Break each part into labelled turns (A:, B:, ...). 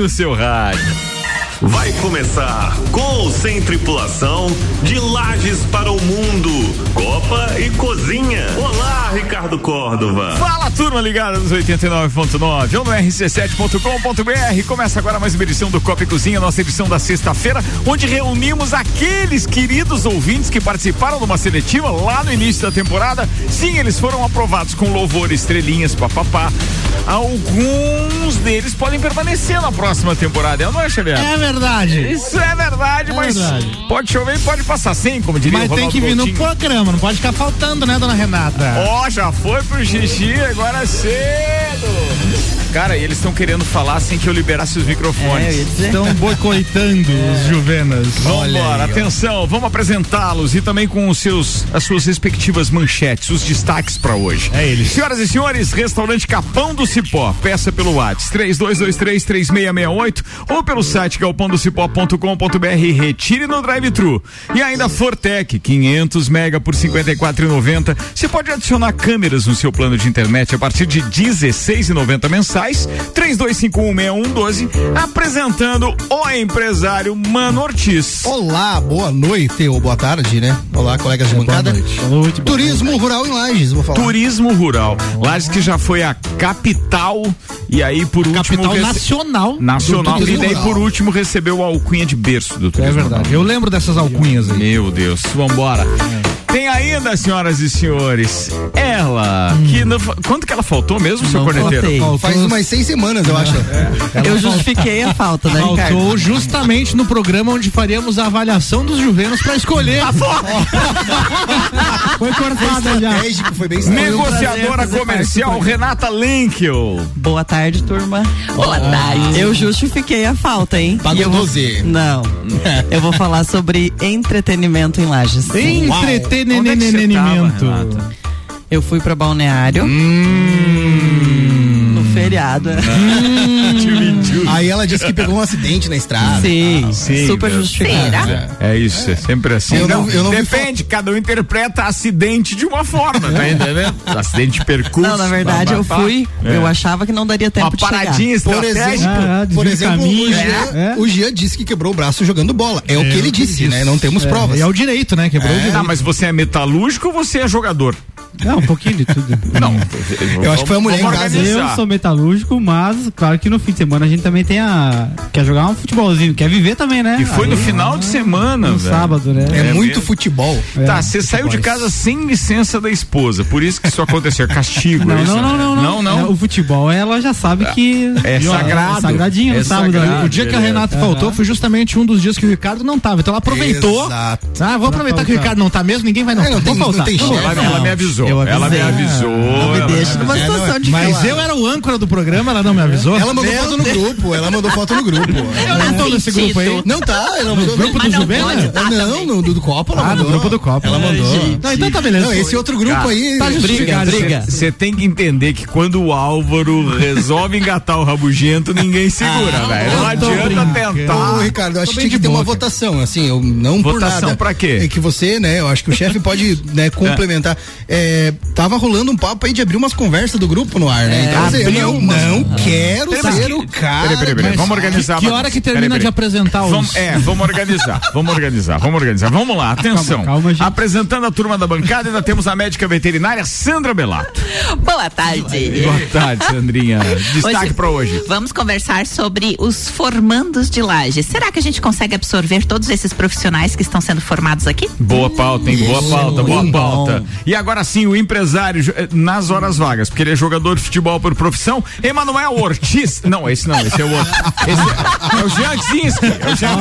A: no seu rádio.
B: Vai começar Gol Sem Tripulação de Lages para o Mundo. Copa e Cozinha. Olá, Ricardo Córdova.
A: Fala, turma ligada nos 89.9 ou no rc7.com.br. Começa agora mais uma edição do Copa e Cozinha, nossa edição da sexta-feira, onde reunimos aqueles queridos ouvintes que participaram de uma seletiva lá no início da temporada. Sim, eles foram aprovados com louvor, estrelinhas, papapá. Alguns deles podem permanecer na próxima temporada, não é, Xavier?
C: É verdade.
A: Isso é verdade, é mas verdade. pode chover e pode passar sem, como diria
C: Mas
A: o
C: tem que vir
A: Coutinho.
C: no programa, não pode ficar faltando, né, dona Renata?
A: Ó, oh, já foi pro xixi, agora é cedo. Cara, e eles estão querendo falar sem que eu liberasse os microfones.
C: É, estão boicotando é. os Juvenas.
A: Vamos embora, atenção, vamos apresentá-los e também com os seus, as suas respectivas manchetes, os destaques para hoje.
C: É eles.
A: Senhoras e senhores, restaurante Capão do Cipó, peça pelo WhatsApp 32233668 ou pelo site galpondocipó.com.br retire no drive-thru. E ainda Fortec, 500 mega por 54,90. Você pode adicionar câmeras no seu plano de internet a partir de 16,90 mensais mensais, 32516112, apresentando o empresário Mano Ortiz.
D: Olá, boa noite ou boa tarde, né? Olá, colegas de bancada. Boa noite. Turismo rural em Lages, vou falar.
A: Turismo rural. Lages que já foi a capital e aí por último
C: capital nacional.
A: Nacional e daí por último recebeu a alcunha de berço do turismo.
C: É verdade. Rural. Eu lembro dessas alcunhas aí.
A: Meu Deus, vambora. É. Tem ainda, senhoras e senhores, ela, hum. que não, quanto que ela faltou mesmo, seu corneteiro?
D: Faz umas seis semanas, eu acho.
E: É. Eu justifiquei a falta, né,
C: Faltou
E: Ricardo?
C: justamente no programa onde faríamos a avaliação dos juvenos pra escolher.
A: Tá
C: foi cortada já.
D: Foi bem
A: Negociadora um comercial Renata Linkel.
E: Boa tarde, turma. Boa tarde. Eu justifiquei a falta, hein?
D: Pagou 12.
E: Não. eu vou falar sobre entretenimento em Lages.
C: Entretenimento entretenimento.
E: Eu fui para balneário.
A: Hum.
E: Feriado.
D: Hum. Aí ela disse que pegou um acidente na estrada.
E: Sim, ah, sim super justificado.
A: É isso, é sempre assim.
D: Eu não, eu não
A: Depende, cada um interpreta acidente de uma forma, tá entendendo? acidente percurso.
E: Não, na verdade eu fui, é. eu achava que não daria tempo
A: uma
E: de
A: paradinha
E: chegar.
D: Por exemplo, ah, por exemplo caminho, o, Jean, é. o Jean disse que quebrou o braço jogando bola. É, o que ele disse, né? Não temos provas.
C: É o direito, né? Quebrou o direito.
A: Ah, mas você é metalúrgico ou você é jogador?
C: Não, um pouquinho de tudo.
A: Não.
D: Eu acho que foi a mulher em
C: casa. Eu sou metalúrgico, mas claro que no fim de semana a gente também tem a. Quer jogar um futebolzinho, quer viver também, né?
A: E foi Aí, no final de semana,
C: No
A: velho.
C: sábado, né?
D: É, é muito mesmo? futebol.
A: É, tá, você saiu de casa sem licença da esposa, por isso que isso aconteceu. É castigo,
C: não,
A: é isso?
C: Não, não, não, não. não, não. o futebol, ela já sabe que.
A: É sagrado. É
C: sagradinho no
A: é
C: sábado.
A: Sagrado,
C: o dia que a Renata faltou foi justamente um dos dias que o Ricardo não tava. Então ela aproveitou.
D: Exato.
C: Ah, vou aproveitar que o Ricardo não tá mesmo, ninguém vai não. É,
D: não, tem, não tem
A: ela, ela me avisou. Ela me avisou.
E: Não me deixa numa situação de
C: Mas eu era o âncora do programa, ela não me avisou.
D: Ela mandou foto no grupo. Ela mandou foto no grupo.
C: Eu não tô nesse grupo aí.
D: Não tá, ela
C: mandou. No grupo do Juventus?
D: Não, no do Copa ela mandou.
C: Ah, no grupo do Copa.
D: Ela mandou.
C: Não, então tá beleza. Não,
D: esse outro grupo aí.
C: Tá justificado.
A: Briga. Você tem que entender que quando o Álvaro resolve engatar o rabugento, ninguém segura, velho. Não adianta tentar.
D: Ô, Ricardo, eu acho que tinha que ter uma votação, assim, eu não por nada.
A: Votação pra quê?
D: É que você, né, eu acho que o chefe pode, né, complementar. É, tava rolando um papo aí de abrir umas conversas do grupo no ar, né? Então, assim, eu não, não quero ser o cara.
A: Peraí, peraí, peraí. Vamos organizar.
C: Que hora que termina de apresentar os...
A: Vamos, é, vamos organizar, vamos organizar, vamos organizar. Vamos lá, atenção.
C: Calma, calma,
A: Apresentando a turma da bancada, ainda temos a médica veterinária Sandra Belato.
F: Boa tarde.
A: Boa tarde, Sandrinha. Destaque para hoje.
F: Vamos conversar sobre os formandos de laje. Será que a gente consegue absorver todos esses profissionais que estão sendo formados aqui?
A: Boa pauta, hein? Boa pauta, boa pauta. E agora sim, o empresário eh, nas horas vagas, porque ele é jogador de futebol por profissão, Emanuel Ortiz. Não, esse não, esse é o outro. Esse é, é o Jean Zinski. É o Jean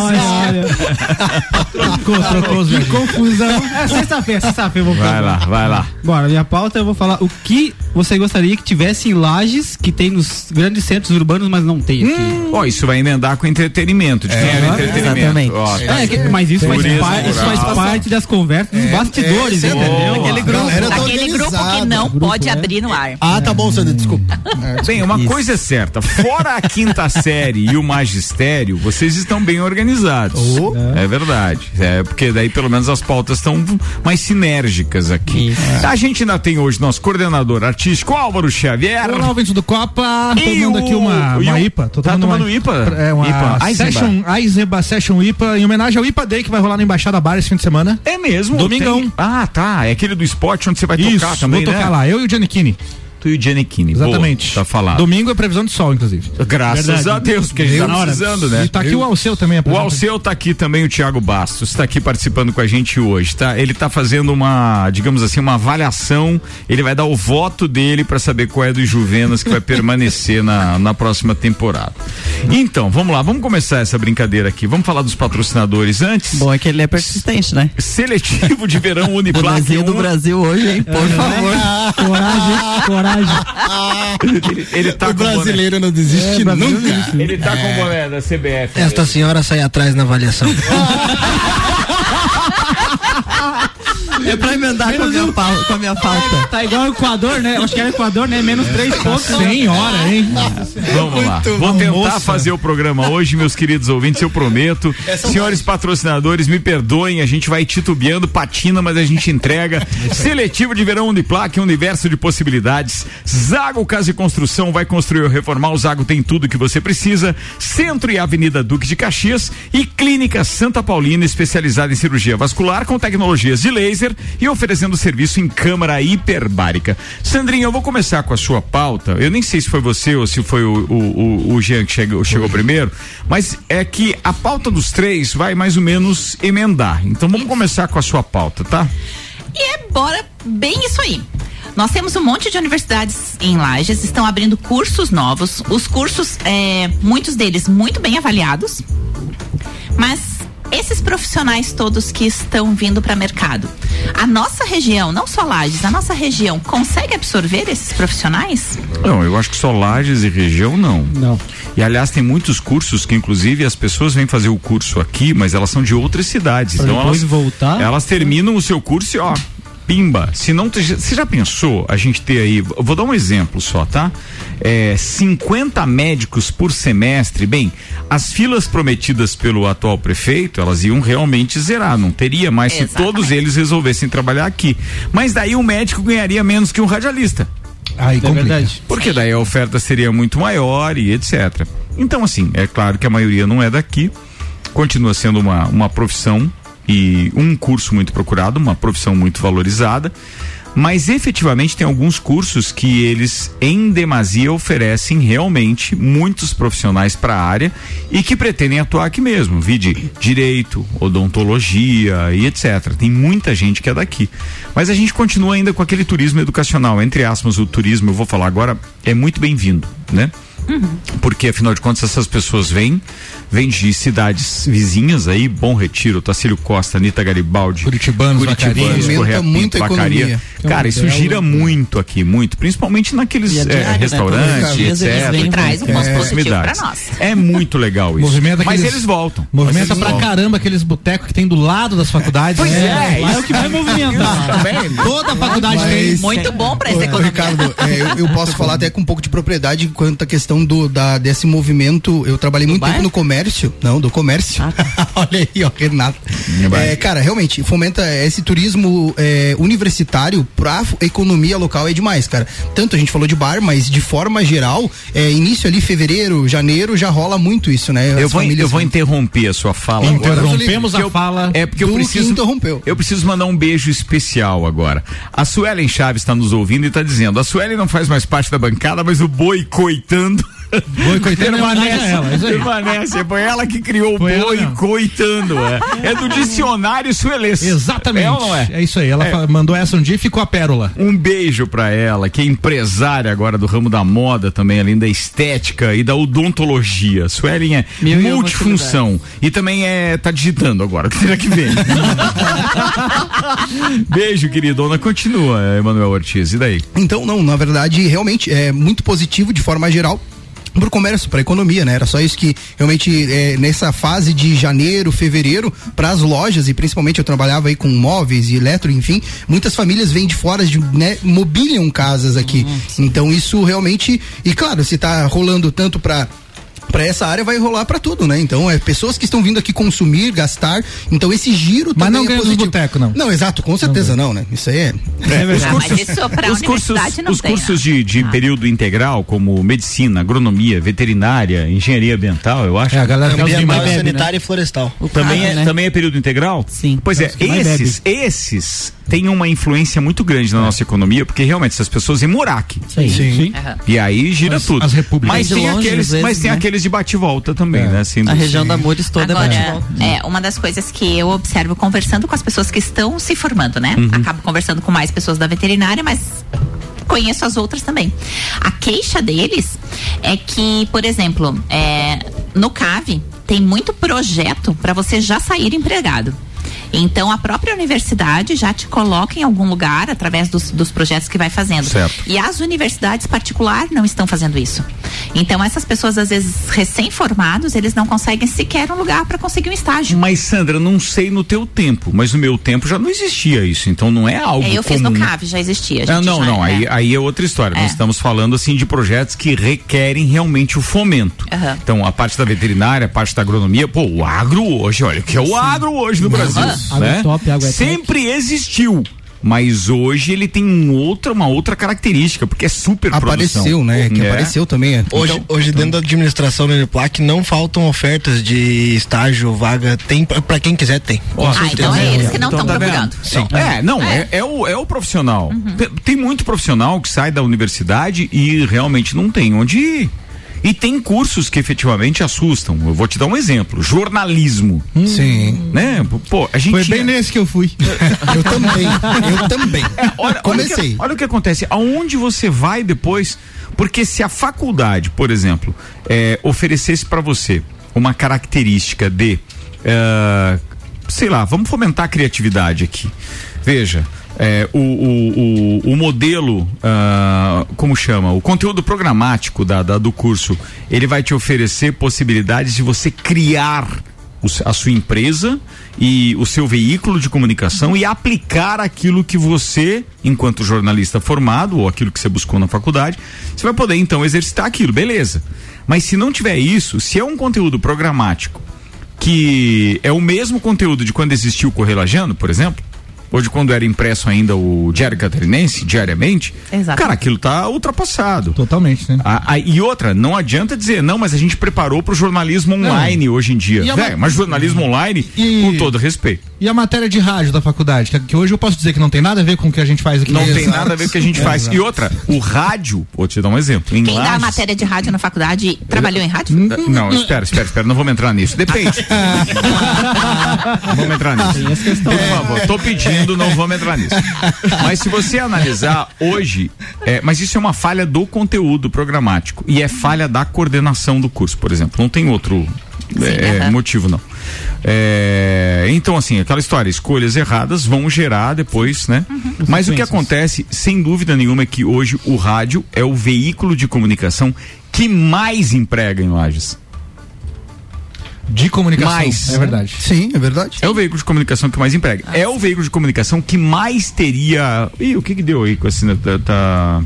C: Trocou, trocou Que confusão. É sexta-feira, sexta-feira vou
A: falar. Vai lá, vai lá.
C: Bora, minha pauta eu vou falar o que você gostaria que tivesse em lajes que tem nos grandes centros urbanos, mas não tem aqui.
A: Hum. Oh, isso vai emendar com entretenimento, de é, entretenimento.
E: Exatamente.
A: Oh,
C: tá é, que, mas isso faz, par, isso faz parte das conversas dos é, bastidores, é, entendeu?
E: Aquele grupo,
D: galera tá
F: aquele Aquele grupo que não
C: Grupo,
F: pode
C: é.
F: abrir no ar.
D: Ah, tá bom, Sandra, desculpa.
A: Bem, uma coisa é certa, fora a quinta série e o magistério, vocês estão bem organizados.
D: Oh.
A: É verdade. É, porque daí pelo menos as pautas estão mais sinérgicas aqui. A gente ainda tem hoje nosso coordenador artístico, Álvaro Xavier.
G: Olá, ouvintes do Copa.
A: E
G: tomando
A: o-
G: aqui uma, uma IPA. Tô
A: tá
G: tomando uma,
A: IPA?
G: É uma
A: IPA.
G: Session, Eisenbach Session IPA em homenagem ao IPA Day que vai rolar na Embaixada Bar esse fim de semana.
A: É mesmo?
G: Domingão.
A: Tem- Ah, tá. É aquele do esporte onde você vai
G: Isso,
A: tocar também,
G: vou tocar
A: né?
G: lá. Eu e o Giannichini.
A: E o Giannichini.
G: Exatamente.
A: Boa, tá falado.
G: Domingo é previsão de sol, inclusive.
A: Graças
G: Verdade.
A: a Deus, porque a gente tá precisando, né?
G: E tá aqui o Alceu também.
A: O. Alceu tá aqui também, o Thiago Bastos, tá aqui participando com a gente hoje, tá? Ele tá fazendo uma, digamos assim, uma avaliação, ele vai dar o voto dele para saber qual é dos Juvenas que vai permanecer na, na próxima temporada. Então, vamos lá, vamos começar essa brincadeira aqui. Vamos falar dos patrocinadores antes.
E: Bom é que ele é persistente, né?
A: Seletivo de verão Uniplac.
E: Bonezinho do
A: um-
E: Brasil hoje, hein? Por favor.
C: Coragem, coragem.
A: Ele, ele tá
D: o
A: com o boné.
D: brasileiro não desiste nunca.
A: Ele tá com o boné da CBF.
H: Esta senhora sai atrás na avaliação.
E: É pra emendar com a minha, pau- com a minha falta.
C: Tá igual o Equador, né? Acho que era Equador, né? Menos três pontos.
G: Senhora, hein?
A: Vamos lá. Vou tentar
G: Moça.
A: fazer o programa hoje, meus queridos ouvintes, eu prometo. Senhores patrocinadores, me perdoem, a gente vai titubeando, patina, mas a gente entrega. Seletivo de verão Uniplac, universo de possibilidades. Zago Casa e Construção vai construir ou reformar. O Zago tem tudo que você precisa. Centro e Avenida Duque de Caxias e Clínica Santa Paulina, especializada em cirurgia vascular com tecnologias de laser e oferecendo serviço em câmara hiperbárica. Sandrinha, eu vou começar com a sua pauta. Eu nem sei se foi você ou se foi o, o, o, Jean que chegou, chegou primeiro, mas é que a pauta dos três vai mais ou menos emendar. Então vamos começar com a sua pauta, tá?
F: E é bora bem isso aí. Nós temos um monte de universidades em Lages, estão abrindo cursos novos. Os cursos, é, muitos deles muito bem avaliados, mas esses profissionais todos que estão vindo para mercado, a nossa região, não só Lages, a nossa região consegue absorver esses profissionais?
A: Não, eu acho que só Lages e região não.
C: Não.
A: E aliás, tem muitos cursos que, inclusive, as pessoas vêm fazer o curso aqui, mas elas são de outras cidades.
C: Pra
A: então
C: depois
A: elas,
C: voltar?
A: elas terminam o seu curso e ó. Pimba, se não, você já pensou a gente ter aí, vou dar um exemplo só, tá? É, 50 médicos por semestre, bem, as filas prometidas pelo atual prefeito, elas iam realmente zerar, não teria mais se
F: Exatamente.
A: todos eles resolvessem trabalhar aqui. Mas daí o médico ganharia menos que um radialista.
G: Aí
C: É
G: complica.
C: verdade.
A: Porque daí a oferta seria muito maior e etc. Então, assim, é claro que a maioria não é daqui, continua sendo uma, uma profissão e um curso muito procurado, uma profissão muito valorizada, mas efetivamente tem alguns cursos que eles, em demasia, oferecem realmente muitos profissionais para a área e que pretendem atuar aqui mesmo, vide direito, odontologia e etc. Tem muita gente que é daqui. Mas a gente continua ainda com aquele turismo educacional, entre aspas, o turismo, eu vou falar agora, é muito bem-vindo, né? Porque afinal de contas essas pessoas vêm, vêm de cidades vizinhas aí, Bom Retiro, Tacílio Costa, Anitta Garibaldi,
G: Curitibanos,
A: Curitibanos. Correia Pinto, Vacaria. Cara, isso
C: belo,
A: gira muito aqui, muito, principalmente naqueles
E: diária, né?
A: restaurantes,
E: os dias eles
A: etc.
E: vêm,
F: Traz um
A: É, proximidades. É muito legal isso.
G: Movimenta
A: Mas eles voltam.
G: Movimenta pra
A: voltam.
G: caramba aqueles botecos que tem do lado das faculdades.
A: Pois é,
C: Lá é o que vai movimentar.
G: Toda a faculdade tem.
F: Muito bom para
D: Ô,
F: essa economia.
D: Ricardo, é, eu, eu posso falar até com um pouco de propriedade quanto à questão do, da, desse movimento. Eu trabalhei muito
E: bar?
D: tempo no comércio. Não, do comércio. Olha aí, ó, Renato. É, cara, realmente, fomenta esse turismo é, universitário pra f- economia local é demais, cara. Tanto a gente falou de bar, mas de forma geral, é, início ali, fevereiro, janeiro, já rola muito isso, né?
A: Eu
D: As
A: vou,
D: famílias
A: eu vou interromper a sua fala agora.
G: Interrompemos
A: Que
G: a
A: eu-
G: fala.
A: É porque eu
D: do
A: preciso.
D: interrompeu.
A: Eu preciso mandar um beijo especial agora. A Suelen Chaves está nos ouvindo e está dizendo: a Suelen não faz mais parte da bancada, mas o boi coitando.
G: Boicotando é homenagem a ela.
A: Permanece. Foi ela que criou o
G: Foi ela
A: boi
G: mesmo.
A: coitando. É. é do dicionário suelense.
G: Exatamente.
A: É ou não é?
G: isso aí. Ela
A: É.
G: mandou essa um dia e ficou a pérola.
A: Um beijo pra ela, que é empresária agora do ramo da moda também, além da estética e da odontologia. Suelen é
E: uma
A: multifunção. E também é tá digitando agora. O que será que vem? beijo, queridona. Continua, Emanuel Ortiz. E daí?
D: Então, não, na verdade, realmente é muito positivo de forma geral. Pro comércio, para economia, né? Era só isso que realmente é, nessa fase de janeiro, fevereiro, para as lojas e principalmente eu trabalhava aí com móveis e eletro, enfim, muitas famílias vêm de fora, de, né, mobiliam casas aqui. então isso realmente e claro, se tá rolando tanto para para essa área vai rolar para tudo, né? Então, é pessoas que estão vindo aqui consumir, gastar. Então, esse giro
G: Mas
D: também
G: não
D: é positivo.
G: boteco, não.
D: Não, exato, com certeza não, né? Isso aí é.
A: os
F: Ah,
A: cursos, os cursos,
F: não
A: os
F: tem,
A: cursos
F: né?
A: de, de
F: Ah.
A: período integral, como medicina, agronomia, veterinária, engenharia ambiental, eu acho.
G: É, a galera que
H: Ambiental,
G: mais né?
H: sanitária e florestal.
A: Também,
C: Caso,
A: é,
C: né?
A: também é período integral?
C: Sim.
A: Pois é,
C: mais
A: esses, esses têm uma influência muito grande na nossa economia, porque realmente essas pessoas em Murac.
C: Sim.
D: Sim.
F: Aham.
A: E aí gira
G: As-
A: tudo.
G: as repúblicas.
A: Mas
E: De
A: tem,
E: longe,
A: aqueles,
E: vezes,
A: mas tem
E: né?
A: aqueles de bate e volta também,
G: É.
A: né? Assim,
E: A região da Mures toda é
F: Agora,
E: bate-volta.
F: é, uma das coisas que eu observo conversando com as pessoas que estão se formando, né?
A: Uhum.
F: Acabo conversando com mais pessoas da veterinária, mas conheço as outras também. A queixa deles é que, por exemplo, é, no CAV tem muito projeto para você já sair empregado. Então a própria universidade já te coloca em algum lugar através dos, dos projetos que vai fazendo.
A: Certo.
F: E as universidades particulares não estão fazendo isso. Então essas pessoas às vezes recém-formados eles não conseguem sequer um lugar para conseguir um estágio.
A: Mas, Sandra, não sei no teu tempo, mas no meu tempo já não existia isso, então não é algo
F: É, eu fiz no. CAV, já existia.
A: Ah, não,
F: já-
A: não,
F: é.
A: aí, aí é outra história.
F: É.
A: Nós estamos falando assim de projetos que requerem realmente o fomento.
F: Aham.
A: Então, a parte da veterinária, a parte da agronomia, pô, o agro hoje, olha, o que é o agro hoje no Brasil,
C: Água
A: né?
C: é top, água é
A: Sempre existiu. Mas hoje ele tem um outra, uma outra característica, porque é super
D: Apareceu, né? Que
A: É.
D: apareceu também. é.
H: Hoje,
D: Então,
H: hoje dentro da administração da Uniplac não faltam ofertas de estágio, vaga, tem pra pra quem quiser tem.
F: Ah, então é eles que não
A: Então
F: estão
A: tá vendo?
F: propagando.
A: Então, é, não, é, é o, é o profissional.
F: Uhum.
A: Tem, tem muito profissional que sai da universidade e realmente não tem onde ir. E tem cursos que efetivamente assustam. Eu vou te dar um exemplo: jornalismo.
D: Sim.
A: Né? Pô, a gente.
G: Foi bem nesse que eu fui.
D: Eu também. Eu também.
A: Olha, olha, o que,
D: Comecei.
A: olha o que acontece. Aonde você vai depois? Porque se a faculdade, por exemplo, é, oferecesse para você uma característica de, eh, sei lá, vamos fomentar a criatividade aqui. Veja. É, o, o, o, o modelo, ah, como chama? O conteúdo programático da, da- do curso, ele vai te oferecer possibilidades de você criar a sua empresa e o seu veículo de comunicação e aplicar aquilo que você, enquanto jornalista formado, ou aquilo que você buscou na faculdade, você vai poder então exercitar aquilo, beleza. Mas se não tiver isso, se é um conteúdo programático que é o mesmo conteúdo de quando existiu o Correlajano, por exemplo, de quando era impresso ainda o Diário Catarinense, diariamente,
F: Exato.
A: cara, aquilo tá ultrapassado.
G: Totalmente, né?
A: A- a- e outra, não adianta dizer, não, mas a gente preparou para o jornalismo online hoje em dia.
G: A
A: Véi,
G: ma-
A: mas jornalismo online,
G: E-
A: com todo respeito,
G: E a matéria de rádio da faculdade, que, que hoje eu posso dizer que não tem nada a ver com o que a gente faz aqui.
A: não tem
D: Exato.
A: nada a ver com o que a gente faz. E outra, o rádio, vou te dar um exemplo. Em
F: Quem dá a matéria de rádio na faculdade trabalhou em rádio?
A: Não, espera, espera, espera, não vamos entrar nisso. Depende. não vamos entrar nisso. Por favor, tô pedindo, não vamos entrar nisso. Mas se você analisar hoje, é, mas isso é uma falha do conteúdo programático e é falha da coordenação do curso, por exemplo. Não tem outro é,
F: aham.
A: motivo, não. É, então, assim, aquela história, escolhas erradas vão gerar depois, né? Mas o que acontece, sem dúvida nenhuma, é que hoje o rádio é o veículo de comunicação que mais emprega em lajes.
G: De comunicação.
A: Mais.
G: É verdade.
D: Sim, é verdade.
A: É o veículo de comunicação que mais emprega. é o veículo de comunicação que mais teria. Ih, o que que deu aí com assim, tá, tá,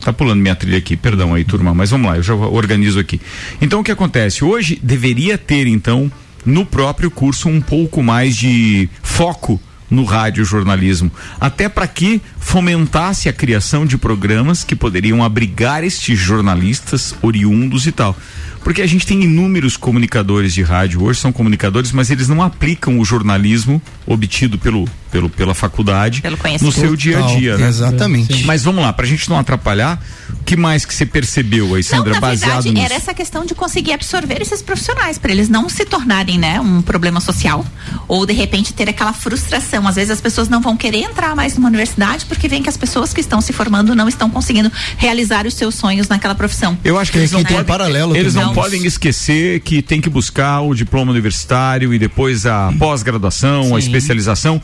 A: tá pulando minha trilha aqui, perdão aí, turma, mas vamos lá, eu já organizo aqui. Então o que acontece? Hoje deveria ter, então, no próprio curso, um pouco mais de foco no rádio jornalismo, até para que fomentasse a criação de programas que poderiam abrigar estes jornalistas oriundos e tal. Porque a gente tem inúmeros comunicadores de rádio hoje, são comunicadores, mas eles não aplicam o jornalismo obtido pelo, pelo, pela faculdade
F: Pelo
A: no seu dia a dia. né?
D: Exatamente.
A: Mas vamos lá, pra gente não atrapalhar, o que mais que você percebeu aí, Sandra,
F: não, na
A: baseado
F: verdade,
A: nisso?
F: era essa questão de conseguir absorver esses profissionais, para eles não se tornarem, né, um problema social. Ou de repente ter aquela frustração. Às vezes as pessoas não vão querer entrar mais numa universidade porque veem que as pessoas que estão se formando não estão conseguindo realizar os seus sonhos naquela profissão.
A: Eu acho que eles não
D: ter
A: podem,
D: paralelo
A: eles
D: também.
A: não podem esquecer que tem que buscar o diploma universitário e depois a pós-graduação, a especialização,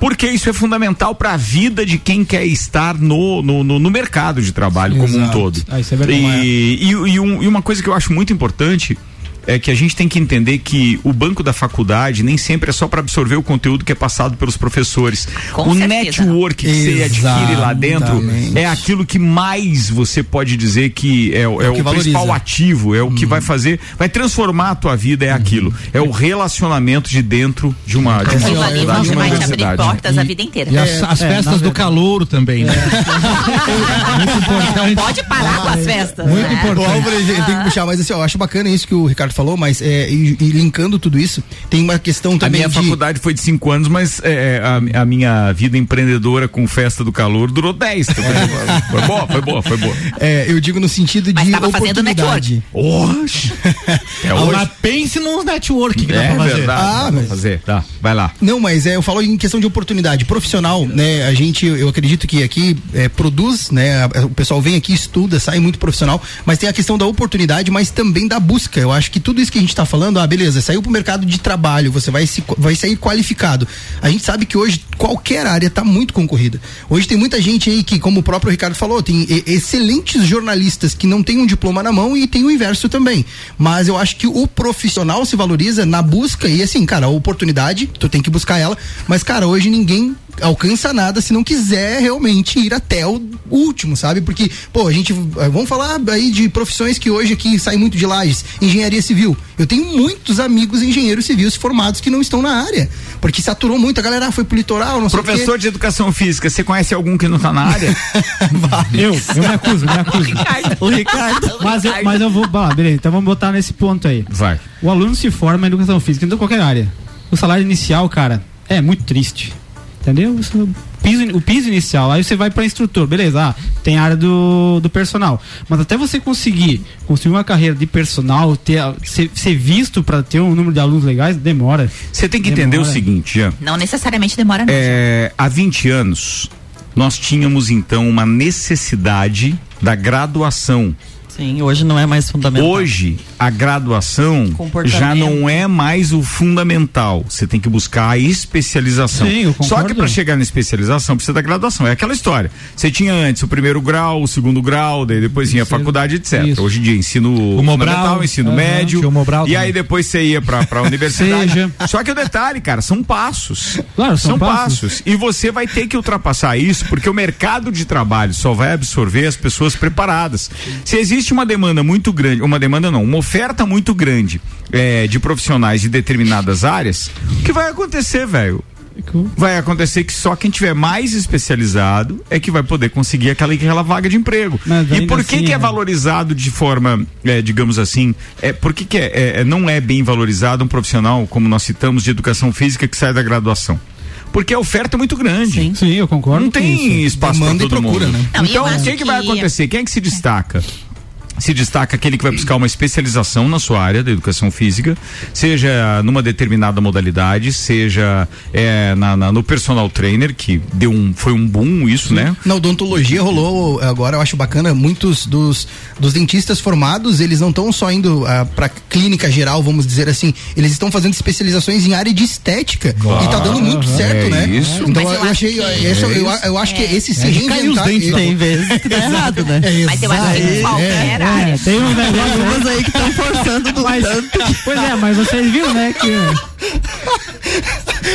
A: porque isso é fundamental para a vida de quem quer estar no, no, no, no mercado de trabalho como um
C: Exato.
A: todo.
C: Ah, isso é verdade.
A: E, e, e um- e uma coisa que eu acho muito importante é que a gente tem que entender que o banco da faculdade nem sempre é só para absorver o conteúdo que é passado pelos professores.
F: Com
A: o
F: certeza.
A: network que você adquire lá dentro
D: Exatamente.
A: é aquilo que mais você pode dizer que é, o- é
D: É o
A: o
D: que valoriza.
A: principal ativo, é o que
C: Uhum.
A: vai fazer, vai transformar a tua vida, é aquilo. É o relacionamento de dentro de uma, de uma faculdade, de
F: vai
A: uma
F: te abrir
A: universidade.
F: portas a vida inteira.
G: E as, as
C: é,
G: festas do calouro também, né? Muito importante.
F: Pode parar com as festas.
G: Muito
F: né?
G: importante.
D: O tem que puxar, mas assim, eu acho bacana isso que o Ricardo falou, mas é, e, e linkando tudo isso, tem uma questão
A: A
D: também
A: minha
D: de...
A: faculdade foi de cinco anos, mas é, a, a minha vida empreendedora com festa do calor durou dez. Então, Foi boa, foi boa, foi boa.
D: É, eu digo no sentido
F: Mas
D: de
F: tava fazendo
D: oportunidade.
A: Oxe! É
G: Mas
A: hoje.
G: pense nos network que dá
A: É
G: pra fazer.
A: verdade.
D: Ah,
A: dá pra
D: mas-
A: fazer. Tá, vai lá.
D: Não, mas é, eu falo em questão de oportunidade profissional, né? A gente, eu acredito que aqui é, produz, né? a- O pessoal vem aqui, estuda, sai muito profissional, mas tem a questão da oportunidade, mas também da busca. Eu acho que tudo isso que a gente tá falando, ah, beleza, saiu pro mercado de trabalho, você vai, se, vai sair qualificado. A gente sabe que hoje qualquer área tá muito concorrida. Hoje tem muita gente aí que, como o próprio Ricardo falou, tem excelentes jornalistas que não têm um diploma na mão e tem o inverso também. Mas eu acho que o profissional se valoriza na busca e assim, cara, a oportunidade, tu tem que buscar ela, mas cara, hoje ninguém alcança nada se não quiser realmente ir até o último, sabe? Porque, pô, a gente, eh, vamos falar aí de profissões que hoje aqui saem muito de lajes, engenharia civil. Eu tenho muitos amigos engenheiros civis formados que não estão na área, porque saturou muito, a galera foi pro litoral, não sei o quê.
A: Professor de educação física, você conhece algum que não tá na área?
C: Eu, eu me acuso, me acuso.
E: O Ricardo.
C: Mas eu, mas eu vou. Bah, beleza, então vamos botar nesse ponto aí.
A: Vai.
C: O aluno se forma em educação física, então qualquer área. O salário inicial, cara, é muito triste. Entendeu? Isso- piso, o piso inicial, aí você vai para instrutor, beleza, ah, tem a área do, do personal. Mas até você conseguir construir uma carreira de personal, ter, ser, ser visto para ter um número de alunos legais, demora.
A: Você tem que entender o
C: Demora.
A: seguinte, Jean.
F: Não necessariamente demora, não.
A: É, há 20 anos, nós tínhamos então uma necessidade da graduação.
E: Sim, hoje não é mais fundamental.
A: Hoje, a graduação já não é mais o fundamental. Você tem que buscar a especialização.
C: Sim, eu
A: Só que
C: concordo.
A: para chegar na especialização precisa da graduação. É aquela história. Você tinha antes o primeiro grau, o segundo grau, daí depois vinha a faculdade, etc.
C: Isso.
A: Hoje em dia, ensino
G: Mobral,
A: fundamental, ensino
G: aham,
A: médio.
G: tinha o Mobral
A: e aí depois você ia para a universidade.
C: Seja.
A: Só que o detalhe, cara, são passos.
C: Claro, são
A: passos.
C: passos.
A: E você vai ter que ultrapassar isso, porque o mercado de trabalho só vai absorver as pessoas preparadas. Se existe uma demanda muito grande, uma demanda não, uma oferta muito grande eh, de profissionais de determinadas áreas, o que vai acontecer, velho? Vai acontecer que só quem tiver mais especializado é que vai poder conseguir aquela, aquela vaga de emprego. E por que,
C: assim,
A: que é
C: é-
A: valorizado de forma, eh, digamos assim, é, por que, que é, é- é- não é bem valorizado um profissional, como nós citamos, de educação física que sai da graduação? Porque a oferta é muito grande.
E: Sim.
C: Sim, eu concordo.
A: Não
C: com
A: tem
C: isso.
A: espaço para
D: e
A: todo
D: procura,
A: mundo.
D: né?
F: Não,
A: então, o que, que vai acontecer? Quem é que se destaca? Se destaca aquele que vai buscar uma especialização na sua área da educação física, seja numa determinada modalidade, seja é, na, na- no personal trainer, que deu um, foi um boom isso, né?
D: Na odontologia rolou agora, eu acho bacana, muitos dos, dos dentistas formados, eles não estão só indo ah, pra clínica geral, vamos dizer assim, eles estão fazendo especializações em área de estética. e tá dando muito certo,
A: é
D: né?
A: isso.
D: Então
F: Mas
D: eu,
F: eu acho
D: achei,
F: que-
D: esse-
A: É
D: eu,
A: isso.
D: eu acho que esse se
G: É de cair os
D: reinventar.
G: dentes,
E: Tem vezes que dá errado, né?
D: É,
F: Mas eu acho que. Qualquer
C: É, tem um negócio.
E: Aí que estão forçando do
C: Mas, pois é, mas vocês viram, né, que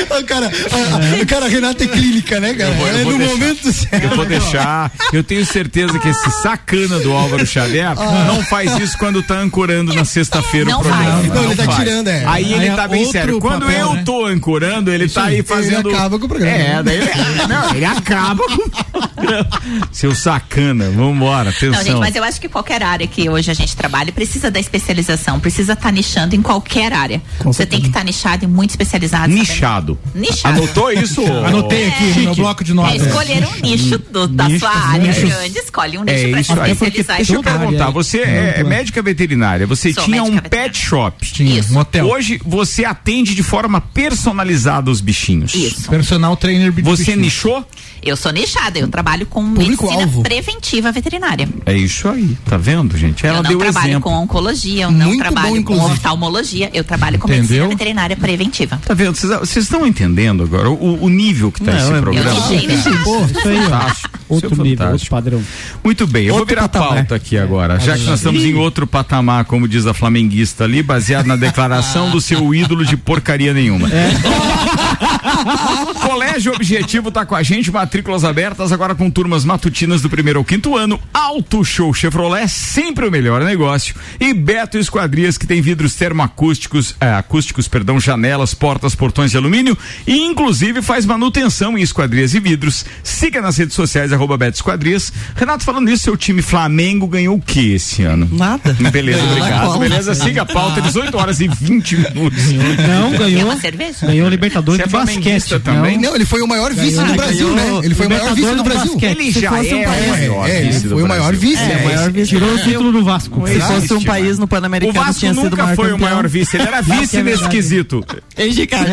D: Ah, cara, a, a, cara, a Renata é clínica, né, cara?
A: Eu vou- eu
D: é no
A: deixar.
D: momento certo.
A: Eu vou deixar. Eu tenho certeza que esse sacana do Álvaro Xavier não faz isso quando tá ancorando na sexta-feira o
F: Não
A: programa.
F: faz.
D: Não, ele tá tirando, é.
A: Aí ele
G: Aí é
A: tá bem sério. Quando
G: papel,
A: eu
G: né?
A: tô ancorando, ele tá aí fazendo.
D: acaba com o programa.
A: É, daí ele, não, ele acaba com o programa. Seu sacana, vambora, atenção.
F: Não, gente, mas eu acho que qualquer área que hoje a gente trabalha precisa da especialização, precisa estar nichando em qualquer área. Você tem que estar nichado e muito especializado. sabendo-
A: Nichado.
F: Nichado.
A: Anotou isso?
G: Anotei aqui no meu bloco de
F: É
G: notas.
F: escolher um nicho do- da
C: Nichos,
F: sua área
C: nichos.
F: grande, escolhe um nicho
A: É
F: pra se especializar.
A: Deixa eu perguntar,
C: área.
A: você é, é médica veterinária, você
F: Sou
A: tinha um pet shop.
G: Tinha,
F: Isso.
G: motel.
A: Hoje você atende de forma personalizada os bichinhos.
F: Isso.
G: Personal trainer de
A: Você
G: bichinho.
A: nichou?
F: Eu sou nichada, eu trabalho com
D: Público-alvo.
F: medicina preventiva veterinária.
A: É isso aí, tá vendo, gente? Ela
F: eu não
A: deu
F: trabalho
A: exemplo.
F: com oncologia, eu não
D: Muito bom,
F: trabalho com
D: inclusive.
F: oftalmologia, eu trabalho com
G: Entendeu?
F: medicina veterinária preventiva.
A: Tá vendo? Vocês- estão entendendo agora o, o nível que tá
C: Não,
A: esse
C: é-
A: programa?
F: Eu fantástico.
C: Ó.
A: Fantástico.
C: Outro
A: é
C: nível, outro padrão.
A: Muito bem, eu vou
C: Outro
A: virar
C: patamar.
A: pauta aqui agora, já que nós estamos em outro patamar, como diz a flamenguista ali, baseado na declaração do seu ídolo de porcaria nenhuma. Colégio Objetivo tá com a gente, matrículas abertas agora com turmas matutinas do primeiro ao quinto ano. Auto Show Chevrolet, sempre o melhor negócio. E Beto Esquadrias, que tem vidros termoacústicos, é, acústicos, perdão, janelas, portas, portões de alumínio e inclusive faz manutenção em esquadrias e vidros. Siga nas redes sociais, arroba Beto Esquadrias. Renato, falando nisso, seu time Flamengo ganhou o que esse ano?
E: Nada.
A: Beleza, obrigado. Beleza, siga a pauta, 18 horas e 20 minutos.
C: Não, ganhou.
F: uma cerveja?
C: Ganhou o Libertadores
A: Você é
C: basquete.
A: também?
D: Não, ele foi o maior vice do Brasil,
E: Ganhou
D: né? Ele foi o maior vice do Brasil.
A: Ele já
E: fosse um
A: é
E: país-
A: o maior
D: É,
A: vice do
D: foi o maior
A: Brasil.
D: vice.
E: É,
D: é,
E: o maior vice.
C: Tirou o título do Vasco.
E: Se fosse um país no
A: O
E: Pan-Americano,
A: Vasco
E: tinha sido o
A: nunca
E: maior
A: foi o
E: campeão.
A: maior vice, ele era vice
C: é
A: nesse quesito.
E: Ei, Ricardo.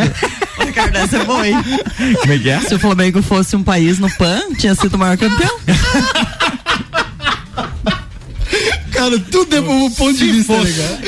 E: Ricardo, essa é boa, hein?
A: Como é que é?
E: Se o Flamengo fosse um país no PAN, tinha sido o maior campeão.
D: Cara, tudo é um ponto de vista legal.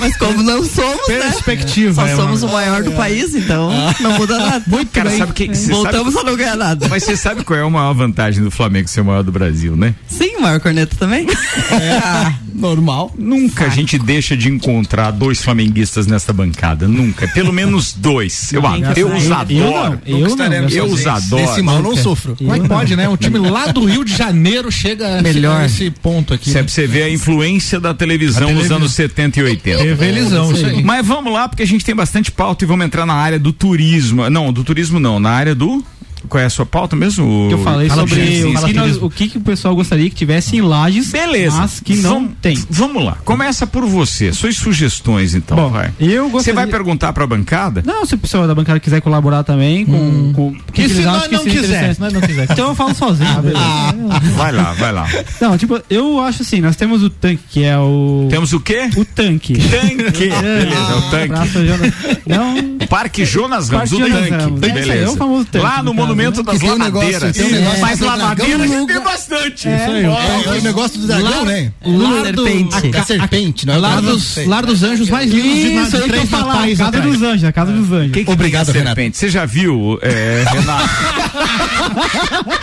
E: Mas como não somos, né?
G: Perspectiva.
E: Só
G: é,
E: somos o maior do país, então
A: Ah.
E: não muda nada.
A: Muito Cara, sabe que,
E: Voltamos
A: sabe,
E: a não ganhar nada.
A: mas você sabe qual é a maior vantagem do Flamengo ser o maior do Brasil, né?
E: Sim, o maior corneta também.
D: Normal.
A: Nunca a gente deixa de encontrar dois flamenguistas nesta bancada. Nunca. Pelo menos dois. Eu, eu os
C: Eu
A: adoro.
C: não, eu não.
A: Eu os adoro.
D: Desse mal não sofro.
G: Como é que pode, né? O time lá do Rio de Janeiro chega
E: Melhor.
G: nesse ponto aqui.
A: Isso é pra você ver a influência da televisão
G: A
A: nos
G: televisão.
A: anos 70 e 80.
G: Revelizão, isso aí.
A: Mas vamos lá, porque a gente tem bastante pauta e vamos entrar na área do turismo. Não, do turismo não, na área do. Qual é a sua pauta mesmo?
C: Que eu falei
A: Fala
C: sobre o, que nós- o que, que o pessoal gostaria que tivesse em lajes,
A: Beleza.
C: mas que não tem.
A: Vamos lá. Começa por você. Suas sugestões, então.
C: Bom,
A: vai.
C: eu
A: Você
C: gostaria...
A: vai perguntar pra bancada?
C: Não, se o pessoal da bancada quiser colaborar também com, com o que
G: se nós não quiser? nós não quiser.
C: Então eu falo sozinho.
A: Ah, Vai lá, vai lá.
C: Não, tipo, eu acho assim, nós temos o tanque, que é o.
A: Temos o quê?
C: O tanque.
A: Tanque. Beleza, é o tanque.
C: Abraço, Jonas. Não,
A: Parque Jonas Ramos,
C: Parque
A: o
C: Jonas
A: tanque.
C: Ramos. É,
A: Beleza.
C: é o famoso tanque,
A: Lá no
C: no né?
A: das
D: tem negócio-
A: Lamadeiras.
D: tem um negócio
A: Mas
D: dragão
A: gente tem bastante.
G: Aí,
D: É, o negócio do dragão, né?
E: Lá serpente.
D: A serpente, não é o
G: Lar dos, lar Anjos mais lindos de, três natais
C: Casa dos Anjos, a Casa dos Anjos.
D: Obrigado, Renato.
A: Você já viu, é, Renato?